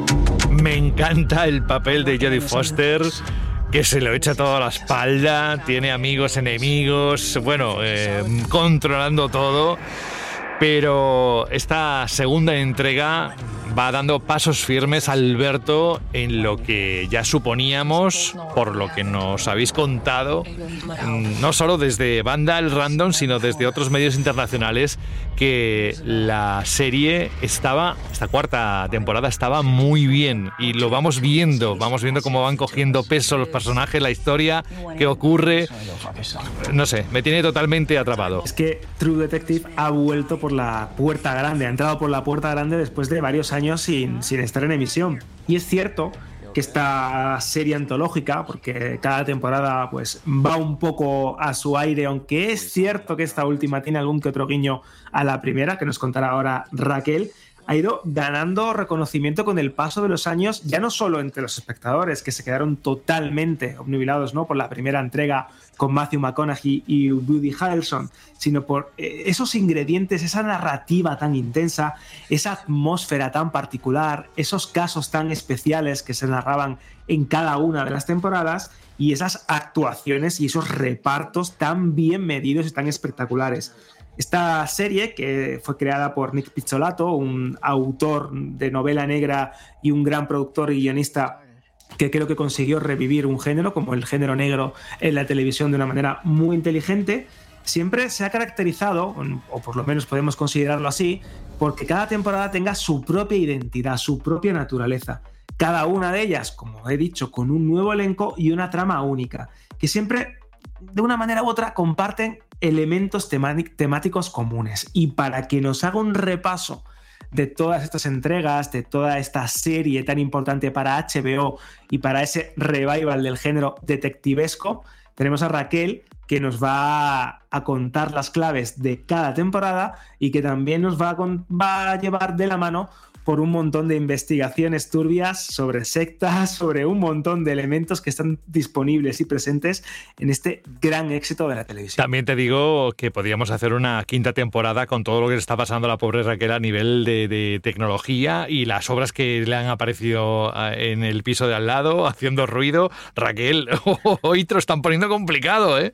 S7: Me encanta el papel de Jodie Foster que se lo echa todo a la espalda, tiene amigos, enemigos, bueno, eh, controlando todo. Pero esta segunda entrega va dando pasos firmes Alberto en lo que ya suponíamos, por lo que nos habéis contado, mm, no solo desde Banda el Random, sino desde otros medios internacionales, que la serie estaba, esta cuarta temporada estaba muy bien y lo vamos viendo, vamos viendo cómo van cogiendo peso los personajes, la historia, qué ocurre. No sé, me tiene totalmente atrapado.
S8: Es que True Detective ha vuelto por la puerta grande, ha entrado por la puerta grande después de varios años sin, sin estar en emisión. Y es cierto que esta serie antológica, porque cada temporada pues va un poco a su aire, aunque es cierto que esta última tiene algún que otro guiño a la primera, que nos contará ahora Raquel, ha ido ganando reconocimiento con el paso de los años, ya no solo entre los espectadores, que se quedaron totalmente obnubilados ¿no? por la primera entrega con Matthew McConaughey y Woody Harrelson, sino por eh, esos ingredientes, esa narrativa tan intensa, esa atmósfera tan particular, esos casos tan especiales que se narraban en cada una de las temporadas y esas actuaciones y esos repartos tan bien medidos y tan espectaculares. Esta serie, que fue creada por Nick Pizzolato, un autor de novela negra y un gran productor y guionista que creo que consiguió revivir un género como el género negro en la televisión de una manera muy inteligente, siempre se ha caracterizado, o por lo menos podemos considerarlo así, porque cada temporada tenga su propia identidad, su propia naturaleza. Cada una de ellas, como he dicho, con un nuevo elenco y una trama única, que siempre, de una manera u otra, comparten elementos temáticos comunes. Y para que nos haga un repaso de todas estas entregas, de toda esta serie tan importante para HBO y para ese revival del género detectivesco, tenemos a Raquel que nos va a contar las claves de cada temporada y que también nos va a, va a llevar de la mano por un montón de investigaciones turbias sobre sectas, sobre un montón de elementos que están disponibles y presentes en este gran éxito de la televisión.
S7: También te digo que podríamos hacer una quinta temporada con todo lo que le está pasando a la pobre Raquel a nivel de, tecnología y las obras que le han aparecido eh, en el piso de al lado haciendo ruido. Raquel, hoy te lo están poniendo complicado, ¿eh?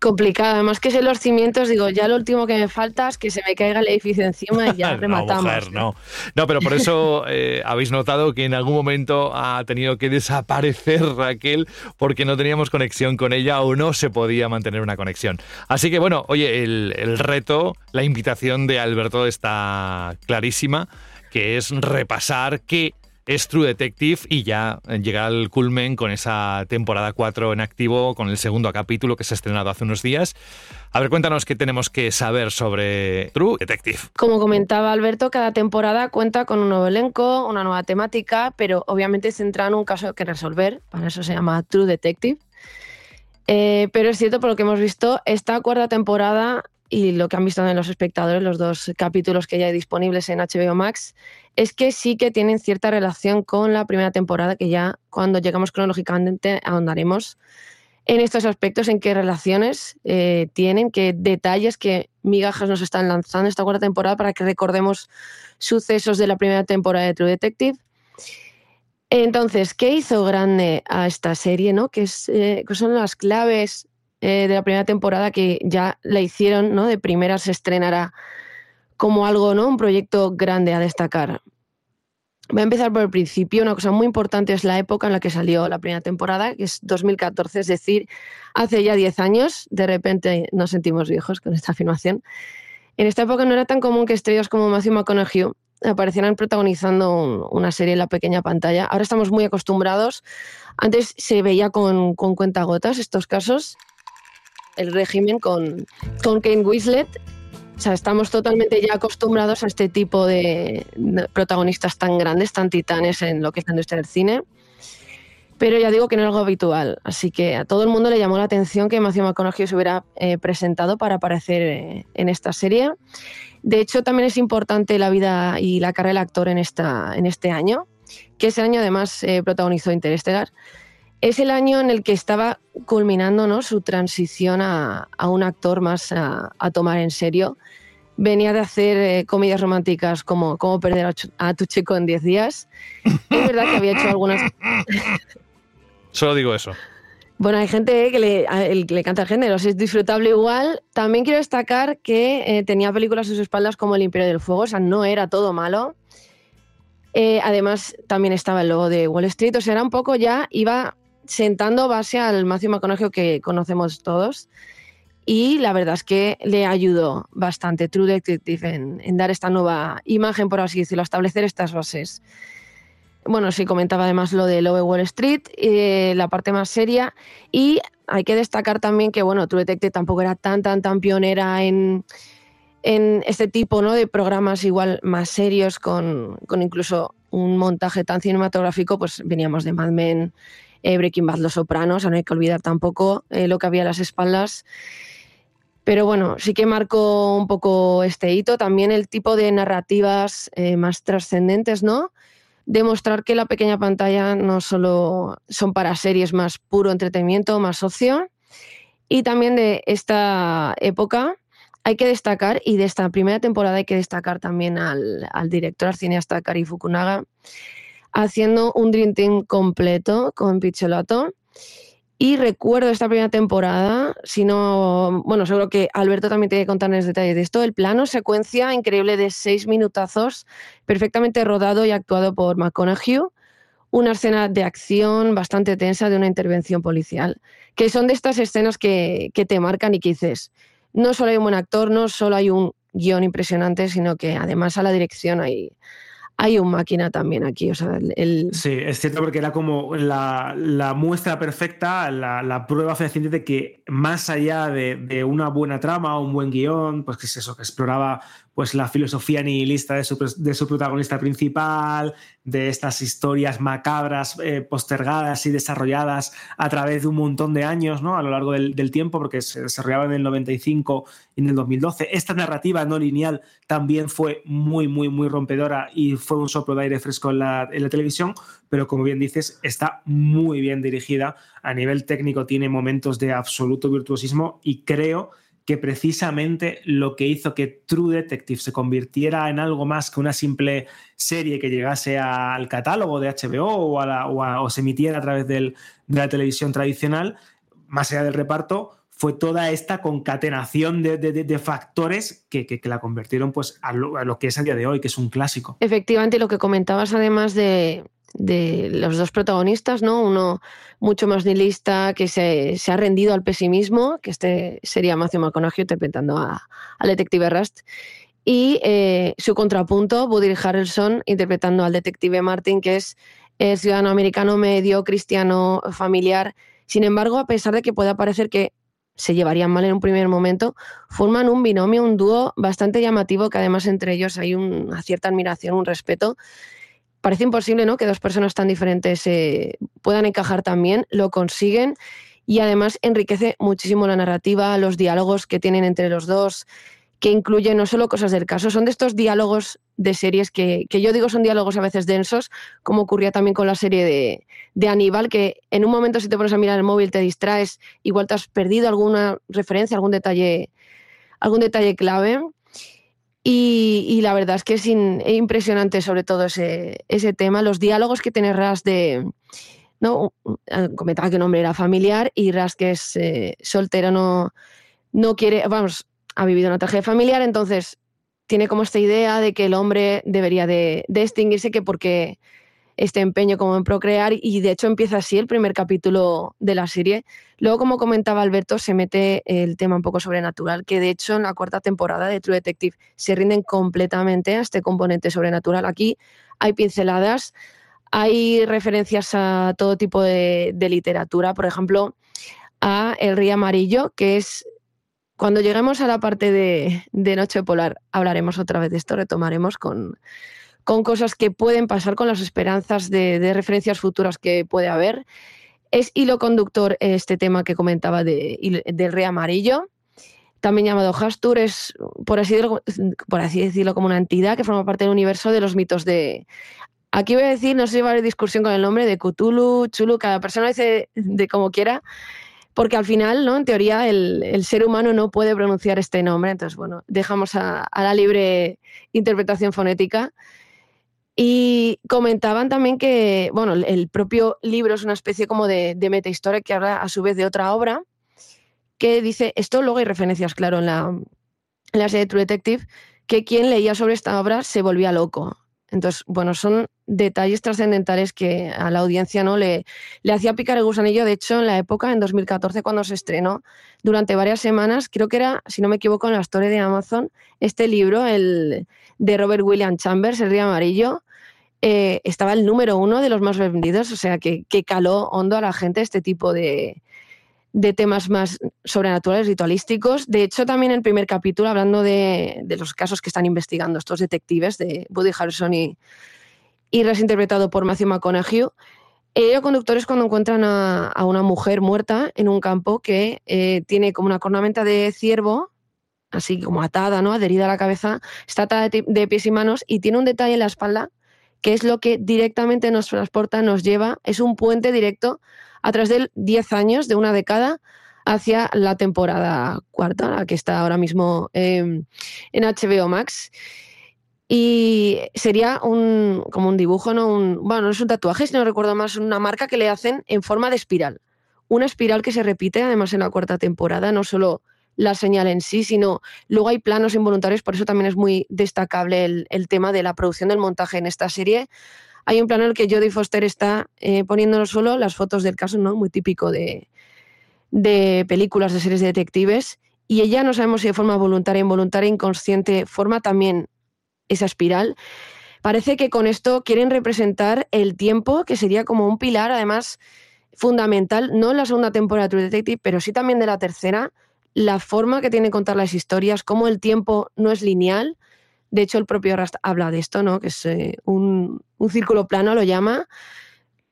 S15: Complicado, además que sé los cimientos, digo, ya lo último que me falta es que se me caiga el edificio encima y ya rematamos.
S7: no, no, pero por eso eh, habéis notado que en algún momento ha tenido que desaparecer Raquel porque no teníamos conexión con ella o no se podía mantener una conexión. Así que bueno, oye, el, reto, la invitación de Alberto está clarísima, que es repasar qué es True Detective y ya llega al culmen con esa temporada 4 en activo, con el segundo capítulo que se ha estrenado hace unos días. A ver, cuéntanos qué tenemos que saber sobre True Detective.
S15: Como comentaba Alberto, cada temporada cuenta con un nuevo elenco, una nueva temática, pero obviamente centrada en un caso que resolver, para eso se llama True Detective. Eh, pero es cierto, por lo que hemos visto, esta cuarta temporada y lo que han visto en los espectadores, los dos capítulos que ya hay disponibles en HBO Max, es que sí que tienen cierta relación con la primera temporada, que ya cuando llegamos cronológicamente ahondaremos en estos aspectos, en qué relaciones eh, tienen, qué detalles, qué migajas nos están lanzando esta cuarta temporada para que recordemos sucesos de la primera temporada de True Detective. Entonces, ¿qué hizo grande a esta serie? ¿no? ¿Qué, eh, son las claves eh, de la primera temporada que ya la hicieron, ¿no? De primera se estrenará como algo, ¿no? Un proyecto grande a destacar. Voy a empezar por el principio. Una cosa muy importante es la época en la que salió la primera temporada, que es 2014, es decir, hace ya 10 años. De repente nos sentimos viejos con esta afirmación. En esta época no era tan común que estrellas como Matthew McConaughey aparecieran protagonizando una serie en la pequeña pantalla. Ahora estamos muy acostumbrados. Antes se veía con, con cuentagotas estos casos. El régimen con, con Kane Winslet o sea, estamos totalmente ya acostumbrados a este tipo de protagonistas tan grandes, tan titanes en lo que es la industria del cine. Pero ya digo que no es algo habitual. Así que a todo el mundo le llamó la atención que Matthew McConaughey se hubiera eh, presentado para aparecer eh, en esta serie. De hecho, también es importante la vida y la carrera del actor en, esta, en este año, que ese año además eh, protagonizó Interestelar. Es el año en el que estaba culminando ¿no? su transición a, un actor más a, tomar en serio. Venía de hacer eh, comedias románticas como Cómo perder a, tu chico en 10 días. Es verdad que había hecho algunas...
S7: Solo digo eso.
S15: Bueno, hay gente que le, le canta el género, es disfrutable igual. También quiero destacar que eh, tenía películas a sus espaldas como El Imperio del Fuego, o sea, no era todo malo. Eh, además, también estaba el logo de Wall Street, o sea, era un poco ya, iba sentando base al Matthew McConaughey que conocemos todos. Y la verdad es que le ayudó bastante True Detective en, dar esta nueva imagen, por así decirlo, establecer estas bases. Bueno, sí comentaba además lo de Lowe Wall Street, eh, la parte más seria. Y hay que destacar también que, bueno, True Detective tampoco era tan, tan, tan pionera en, en este tipo ¿no? de programas igual más serios, con, con incluso un montaje tan cinematográfico, pues veníamos de Mad Men, eh, Breaking Bad, Los Sopranos, no hay que olvidar tampoco eh, lo que había a las espaldas. Pero bueno, sí que marcó un poco este hito. También el tipo de narrativas eh, más trascendentes, ¿no? Demostrar que la pequeña pantalla no solo son para series más puro entretenimiento, más opción. Y también de esta época hay que destacar, y de esta primera temporada hay que destacar también al, al director, al cineasta Kari Fukunaga, haciendo un Dream Team completo con Picholato. Y recuerdo esta primera temporada, si no, bueno, seguro que Alberto también tiene que contarles detalles de esto, el plano secuencia increíble de seis minutazos, perfectamente rodado y actuado por McConaughey, una escena de acción bastante tensa de una intervención policial, que son de estas escenas que, que te marcan y que dices, no solo hay un buen actor, no solo hay un guion impresionante, sino que además a la dirección hay, hay un máquina también aquí. O sea, el...
S8: Sí, es cierto porque era como la, muestra perfecta, la, la, prueba fehaciente de que más allá de, de, una buena trama o un buen guion, pues que es eso, que exploraba pues la filosofía nihilista de su, de su protagonista principal, de estas historias macabras eh, postergadas y desarrolladas a través de un montón de años, ¿no? A lo largo del, del, tiempo, porque se desarrollaba en el 95 y en el 2012. Esta narrativa no lineal también fue muy, muy, muy rompedora y fue un soplo de aire fresco en la, en la televisión, pero como bien dices, está muy bien dirigida. A nivel técnico tiene momentos de absoluto virtuosismo y creo precisamente lo que hizo que True Detective se convirtiera en algo más que una simple serie que llegase al catálogo de HBO o, a, o se emitiera a través del, de la televisión tradicional, más allá del reparto, fue toda esta concatenación de, factores que, la convirtieron pues, a lo, que es a día de hoy, que es un clásico.
S15: Efectivamente, lo que comentabas además de, los dos protagonistas, ¿no? Uno mucho más nihilista que se, ha rendido al pesimismo, que este sería Matthew McConaughey interpretando al detective Rust, y eh, su contrapunto, Woody Harrelson interpretando al detective Martin, que es ciudadano americano medio, cristiano, familiar. Sin embargo, a pesar de que pueda parecer que se llevarían mal en un primer momento, forman un binomio, un dúo bastante llamativo, que además entre ellos hay una cierta admiración, un respeto, parece imposible, ¿no? Que dos personas tan diferentes eh, puedan encajar también, lo consiguen y además enriquece muchísimo la narrativa, los diálogos que tienen entre los dos, que incluyen no solo cosas del caso, son de estos diálogos de series que, que yo digo son diálogos a veces densos, como ocurría también con la serie de, de, Aníbal, que en un momento si te pones a mirar el móvil te distraes, igual te has perdido alguna referencia, algún detalle, algún detalle clave. Y, y, la verdad es que es in, impresionante sobre todo ese, ese, tema, los diálogos que tiene Ras de... No, comentaba que un hombre era familiar y Ras que es eh, soltero no, no quiere, vamos, ha vivido una tragedia familiar, entonces tiene como esta idea de que el hombre debería de, extinguirse, que porque este empeño como en procrear y de hecho empieza así el primer capítulo de la serie. Luego, como comentaba Alberto, se mete el tema un poco sobrenatural, que de hecho en la cuarta temporada de True Detective se rinden completamente a este componente sobrenatural. Aquí hay pinceladas, hay referencias a todo tipo de literatura, por ejemplo, a El Río Amarillo, que es cuando lleguemos a la parte de, Noche Polar, hablaremos otra vez de esto, retomaremos con, cosas que pueden pasar, con las esperanzas de, de, referencias futuras que puede haber. Es hilo conductor este tema que comentaba de, del rey amarillo, también llamado Hastur, es, por así, por así decirlo, como una entidad que forma parte del universo de los mitos de... Aquí voy a decir, no sé si va a haber discusión con el nombre de Cthulhu, Chulu, cada persona dice de como quiera, porque al final, ¿no? En teoría, el, el, ser humano no puede pronunciar este nombre, entonces, bueno, dejamos a, a la libre interpretación fonética. Y comentaban también que, bueno, el propio libro es una especie como de, de metahistoria que habla a su vez de otra obra, que dice, esto luego hay referencias, claro, en la, en la serie True Detective, que quien leía sobre esta obra se volvía loco. Entonces, bueno, son detalles trascendentales que a la audiencia no le, hacía picar el gusanillo. De hecho, en la época, en 2014, cuando se estrenó, durante varias semanas, creo que era, si no me equivoco, en la historia de Amazon, este libro, el de Robert William Chambers, El Río Amarillo, eh, estaba el número uno de los más vendidos, o sea, que, que caló hondo a la gente este tipo de, de temas más sobrenaturales, ritualísticos. De hecho, también en el primer capítulo, hablando de, de, los casos que están investigando estos detectives de Woody Harrelson y, y por Matthew McConaughey, ellos conductores cuando encuentran a, a, una mujer muerta en un campo que eh, tiene como una cornamenta de ciervo así como atada, ¿no? Adherida a la cabeza, está atada de pies y manos y tiene un detalle en la espalda que es lo que directamente nos transporta, nos lleva, es un puente directo a través de 10 años, de una década, hacia la temporada cuarta, la que está ahora mismo eh, en HBO Max. Y sería un, como un dibujo, ¿no? Un, bueno, no es un tatuaje, si no recuerdo más, una marca que le hacen en forma de espiral. Una espiral que se repite además en la cuarta temporada, no solo la señal en sí, sino luego hay planos involuntarios, por eso también es muy destacable el, el tema de la producción del montaje en esta serie. Hay un plano en el que Jodie Foster está eh, poniéndonos solo las fotos del caso, ¿no? Muy típico de, de películas, de series de detectives, y ella no sabemos si de forma voluntaria, involuntaria, inconsciente, forma también esa espiral. Parece que con esto quieren representar el tiempo, que sería como un pilar, además, fundamental, no en la segunda temporada de True Detective, pero sí también de la tercera, la forma que tiene contar las historias, cómo el tiempo no es lineal. De hecho, el propio Rast habla de esto, ¿no? Que es eh, un, un, círculo plano, lo llama.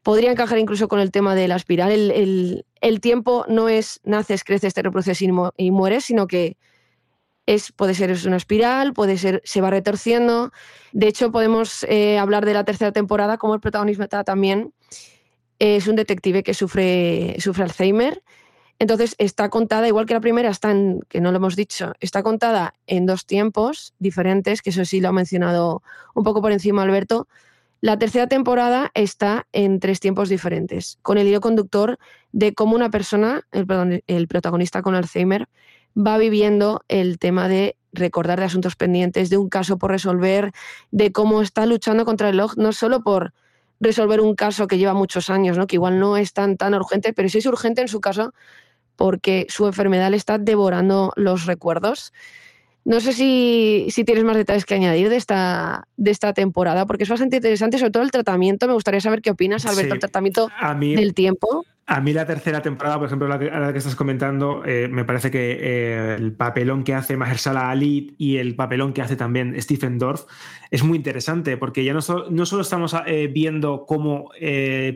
S15: Podría encajar incluso con el tema de la espiral. El, el, tiempo no es naces, creces, te reproduces y, mu mueres, sino que es, puede ser es una espiral, puede ser, se va retorciendo. De hecho, podemos eh, hablar de la tercera temporada, como el protagonista también es un detective que sufre, sufre Alzheimer entonces está contada, igual que la primera, está en, que no lo hemos dicho, está contada en dos tiempos diferentes, que eso sí lo ha mencionado un poco por encima Alberto. La tercera temporada está en tres tiempos diferentes, con el hilo conductor de cómo una persona, el, perdón, el protagonista con Alzheimer, va viviendo el tema de recordar de asuntos pendientes, de un caso por resolver, de cómo está luchando contra el reloj, no solo por resolver un caso que lleva muchos años, ¿no? que igual no es tan, tan urgente, pero sí es urgente en su caso porque su enfermedad le está devorando los recuerdos. No sé si, si, tienes más detalles que añadir de esta, de esta temporada, porque es bastante interesante, sobre todo el tratamiento. Me gustaría saber qué opinas, Alberto, sí, el tratamiento
S8: mí,
S15: del tiempo.
S8: A mí la tercera temporada, por ejemplo, la que, la que estás comentando, eh, me parece que eh, el papelón que hace Mahershala Ali y el papelón que hace también Stephen Dorff es muy interesante, porque ya no, so, no solo estamos eh, viendo cómo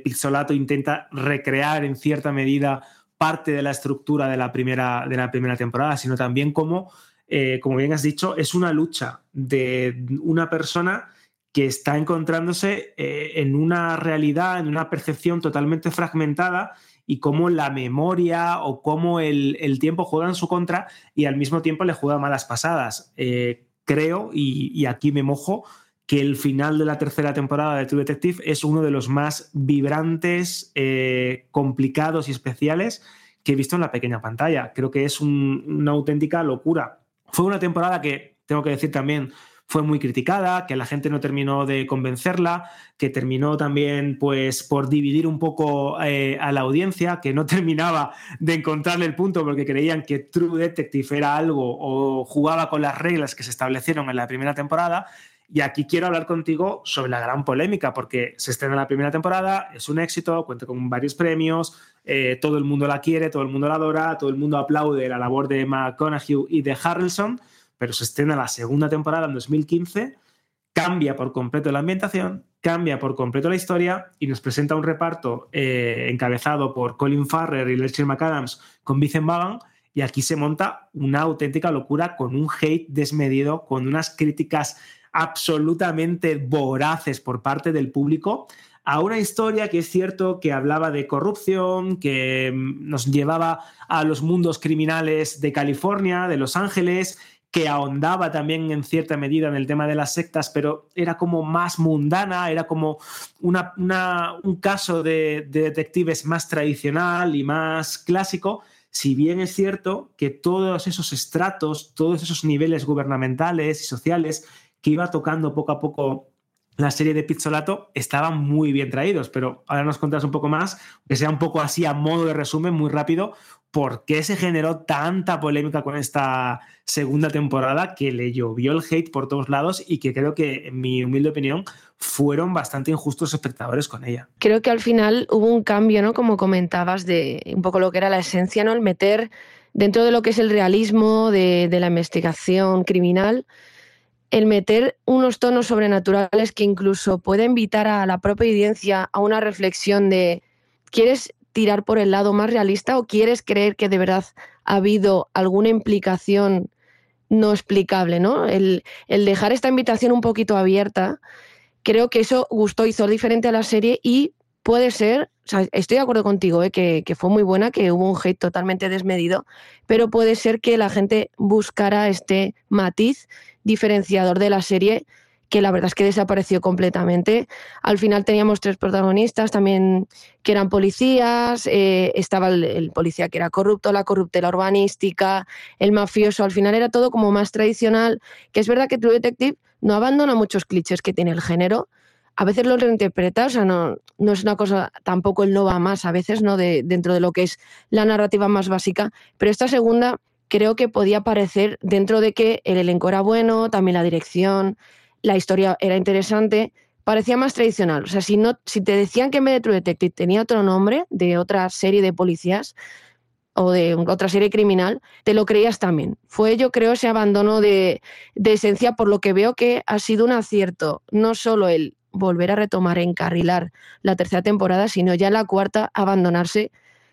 S8: Pixolato intenta recrear en cierta medida parte de la estructura de la primera, de la primera temporada, sino también como, eh, como bien has dicho, es una lucha de una persona que está encontrándose eh, en una realidad, en una percepción totalmente fragmentada y cómo la memoria o cómo el, el, tiempo juega en su contra y al mismo tiempo le juega malas pasadas. Eh, creo, y, y aquí me mojo, que el final de la tercera temporada de True Detective es uno de los más vibrantes, eh, complicados y especiales que he visto en la pequeña pantalla. Creo que es un, una auténtica locura. Fue una temporada que, tengo que decir también, fue muy criticada, que la gente no terminó de convencerla, que terminó también pues por dividir un poco eh, a la audiencia, que no terminaba de encontrarle el punto porque creían que True Detective era algo o jugaba con las reglas que se establecieron en la primera temporada y aquí quiero hablar contigo sobre la gran polémica, porque se estrena la primera temporada, es un éxito, cuenta con varios premios, eh, todo el mundo la quiere, todo el mundo la adora, todo el mundo aplaude la labor de McConaughey y de Harrelson, pero se estrena la segunda temporada en 2015, cambia por completo la ambientación, cambia por completo la historia y nos presenta un reparto eh, encabezado por Colin Farrer y Lester McAdams con Vincent Vaughan, y aquí se monta una auténtica locura con un hate desmedido, con unas críticas absolutamente voraces por parte del público a una historia que es cierto que hablaba de corrupción, que mm, nos llevaba a los mundos criminales de California, de Los Ángeles, que ahondaba también en cierta medida en el tema de las sectas, pero era como más mundana, era como una, un caso de detectives más tradicional y más clásico, si bien es cierto que todos esos estratos, todos esos niveles gubernamentales y sociales que iba tocando poco a poco la serie de Pizzolato estaban muy bien traídos, pero ahora nos contas un poco más, que sea un poco así a modo de resumen, muy rápido, por qué se generó tanta polémica con esta segunda temporada que le llovió el hate por todos lados y que creo que, en mi humilde opinión, fueron bastante injustos espectadores con ella.
S15: Creo que al final hubo un cambio, ¿no? Como comentabas, de un poco lo que era la esencia, ¿no? El meter dentro de lo que es el realismo de la investigación criminal, el meter unos tonos sobrenaturales que incluso puede invitar a la propia audiencia a una reflexión de ¿quieres tirar por el lado más realista o quieres creer que de verdad ha habido alguna implicación no explicable, ¿no? El, el dejar esta invitación un poquito abierta, creo que eso gustó, hizo diferente a la serie y puede ser, o sea, estoy de acuerdo contigo, ¿eh? que, fue muy buena, que hubo un hate totalmente desmedido, pero puede ser que la gente buscara este matiz diferenciador de la serie que la verdad es que desapareció completamente. Al final teníamos tres protagonistas también que eran policías, eh, estaba el, el, policía que era corrupto, la corruptela urbanística, el mafioso, al final era todo como más tradicional, que es verdad que True Detective no abandona muchos clichés que tiene el género, a veces lo reinterpreta, o sea, no, no es una cosa, tampoco el no va más, a veces, ¿no? De, dentro de lo que es la narrativa más básica, pero esta segunda creo que podía parecer, dentro de que el elenco era bueno, también la dirección, la historia era interesante, parecía más tradicional. O sea, si, no, si te decían que True Detective tenía otro nombre de otra serie de policías o de otra serie criminal, te lo creías también. Fue, yo creo, ese abandono de, de esencia, por lo que veo que ha sido un acierto, no solo el volver a retomar, encarrilar la tercera temporada, sino ya la cuarta abandonarse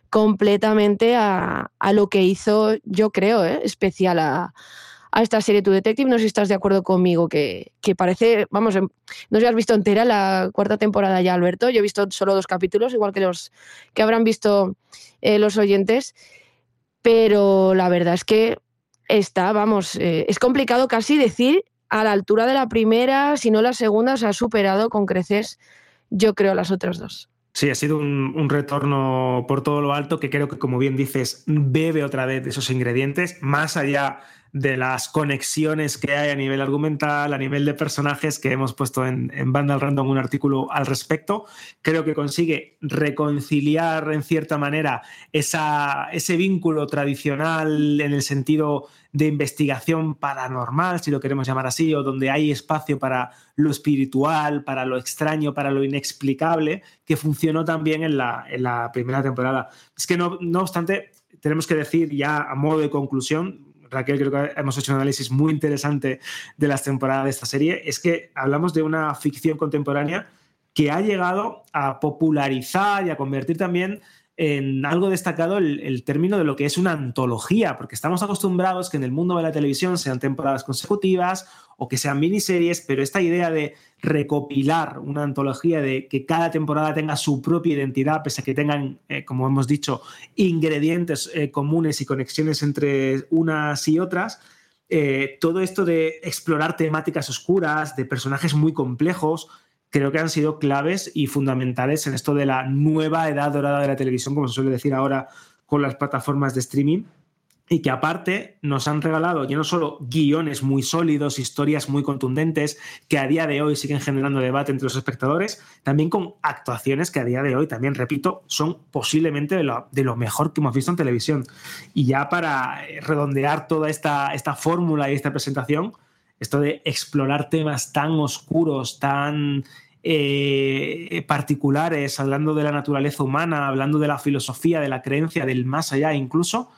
S15: completamente a, a lo que hizo, yo creo, ¿eh? especial a, a, esta serie Tu Detective. No sé si estás de acuerdo conmigo, que, que parece, vamos, no sé has visto entera la cuarta temporada ya, Alberto. Yo he visto solo dos capítulos, igual que los que habrán visto eh, los oyentes, pero la verdad es que está, vamos, eh, es complicado casi decir a la altura de la primera, si no la segunda, se ha superado con creces, yo creo, las otras dos.
S8: Sí, ha sido un, un, retorno por todo lo alto que creo que, como bien dices, bebe otra vez de esos ingredientes, más allá de las conexiones que hay a nivel argumental, a nivel de personajes que hemos puesto en, en Vandal Random un artículo al respecto. Creo que consigue reconciliar en cierta manera esa, ese vínculo tradicional en el sentido de investigación paranormal, si lo queremos llamar así, o donde hay espacio para lo espiritual, para lo extraño, para lo inexplicable, que funcionó también en la, en la primera temporada. Es que no, no obstante, tenemos que decir ya a modo de conclusión, Raquel, creo que hemos hecho un análisis muy interesante de las temporadas de esta serie, es que hablamos de una ficción contemporánea que ha llegado a popularizar y a convertir también en algo destacado el, término de lo que es una antología, porque estamos acostumbrados que en el mundo de la televisión sean temporadas consecutivas o que sean miniseries, pero esta idea de recopilar una antología, de que cada temporada tenga su propia identidad, pese a que tengan, eh, como hemos dicho, ingredientes eh, comunes y conexiones entre unas y otras, eh, todo esto de explorar temáticas oscuras, de personajes muy complejos, creo que han sido claves y fundamentales en esto de la nueva edad dorada de la televisión, como se suele decir ahora con las plataformas de streaming, y que aparte nos han regalado ya no solo guiones muy sólidos, historias muy contundentes, que a día de hoy siguen generando debate entre los espectadores, también con actuaciones que a día de hoy, también repito, son posiblemente de lo, de lo mejor que hemos visto en televisión. Y ya para redondear toda esta, esta fórmula y esta presentación, esto de explorar temas tan oscuros, tan eh, particulares, hablando de la naturaleza humana, hablando de la filosofía, de la creencia, del más allá incluso,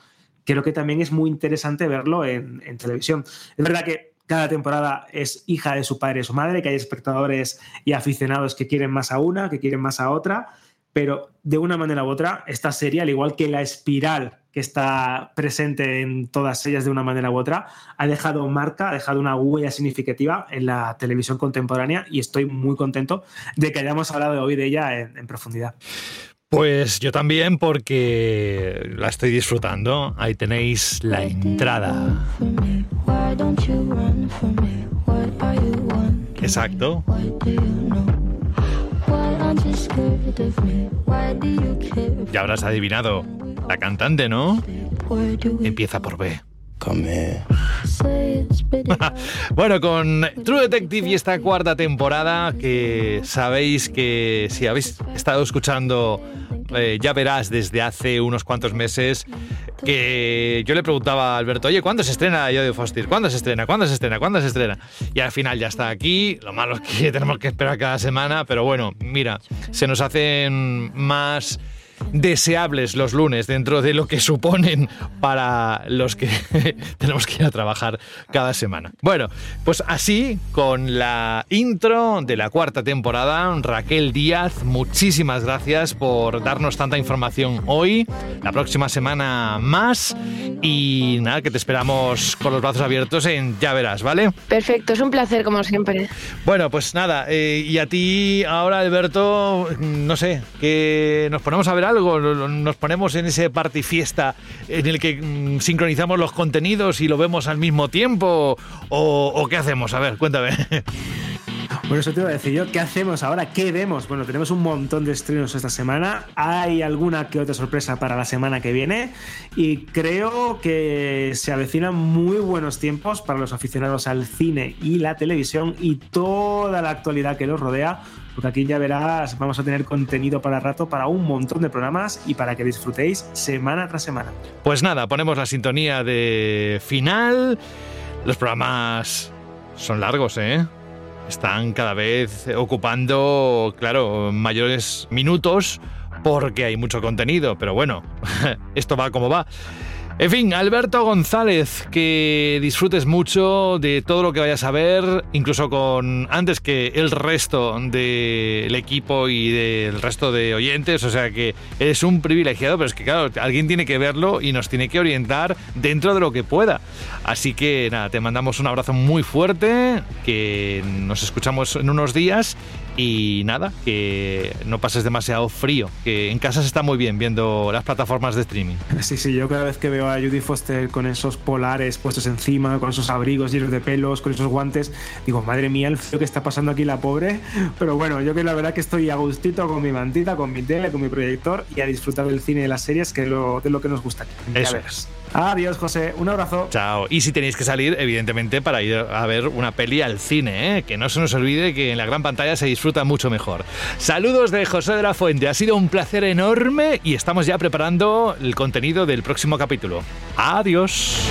S8: creo que también es muy interesante verlo en, televisión. Es verdad que cada temporada es hija de su padre y su madre, que hay espectadores y aficionados que quieren más a una, que quieren más a otra, pero de una manera u otra, esta serie, al igual que la espiral que está presente en todas ellas de una manera u otra, ha dejado marca, ha dejado una huella significativa en la televisión contemporánea y estoy muy contento de que hayamos hablado hoy de ella en profundidad.
S7: Pues yo también porque la estoy disfrutando. Ahí tenéis la entrada. Exacto. Ya habrás adivinado. La cantante, ¿no? Empieza por B. bueno, con True Detective y esta cuarta temporada, que sabéis que si habéis estado escuchando, eh, ya verás desde hace unos cuantos meses, que yo le preguntaba a Alberto, oye, ¿cuándo se estrena Jodie Foster? ¿Cuándo se estrena? ¿Cuándo se estrena? ¿Cuándo se estrena? Y al final ya está aquí, lo malo es que tenemos que esperar cada semana, pero bueno, mira, se nos hacen más deseables los lunes dentro de lo que suponen para los que tenemos que ir a trabajar cada semana. Bueno, pues así con la intro de la cuarta temporada, Raquel Díaz, muchísimas gracias por darnos tanta información hoy. La próxima semana más y nada, que te esperamos con los brazos abiertos en Ya Verás, ¿vale?
S15: Perfecto, es un placer como siempre.
S7: Bueno, pues nada, eh, y a ti ahora, Alberto, no sé, que nos ponemos a ver algo, nos ponemos en ese party fiesta en el que mm, sincronizamos los contenidos y lo vemos al mismo tiempo, o, o qué hacemos, a ver, cuéntame.
S8: Bueno, eso te iba a decir yo. ¿Qué hacemos ahora? ¿Qué vemos? Bueno, tenemos un montón de estrenos esta semana. Hay alguna que otra sorpresa para la semana que viene. Y creo que se avecinan muy buenos tiempos para los aficionados al cine y la televisión y toda la actualidad que los rodea. Porque aquí ya verás, vamos a tener contenido para rato para un montón de programas y para que disfrutéis semana tras semana.
S7: Pues nada, ponemos la sintonía de final. Los programas son largos, ¿eh? Están cada vez ocupando, claro, mayores minutos porque hay mucho contenido, pero bueno, esto va como va. En fin, Alberto González, que disfrutes mucho de todo lo que vayas a ver, incluso con antes que el resto del equipo y del resto de oyentes, o sea que eres un privilegiado, pero es que claro, alguien tiene que verlo y nos tiene que orientar dentro de lo que pueda. Así que nada, te mandamos un abrazo muy fuerte, que nos escuchamos en unos días y nada, que no pases demasiado frío, que en casa se está muy bien viendo las plataformas de streaming.
S8: Sí, sí, yo cada vez que veo a Judy Foster con esos polares puestos encima, con esos abrigos llenos de pelos, con esos guantes, digo, madre mía, el frío que está pasando aquí la pobre. Pero bueno, yo que la verdad que estoy a gustito con mi mantita, con mi tele, con mi proyector y a disfrutar del cine y de las series, que es lo, de lo que nos gusta.
S7: Eso es.
S8: Adiós, José. Un abrazo.
S7: Chao. Y si tenéis que salir, evidentemente, para ir a ver una peli al cine, ¿eh? que no se nos olvide que en la gran pantalla se disfruta mucho mejor. Saludos de José de la Fuente. Ha sido un placer enorme y estamos ya preparando el contenido del próximo capítulo. Adiós.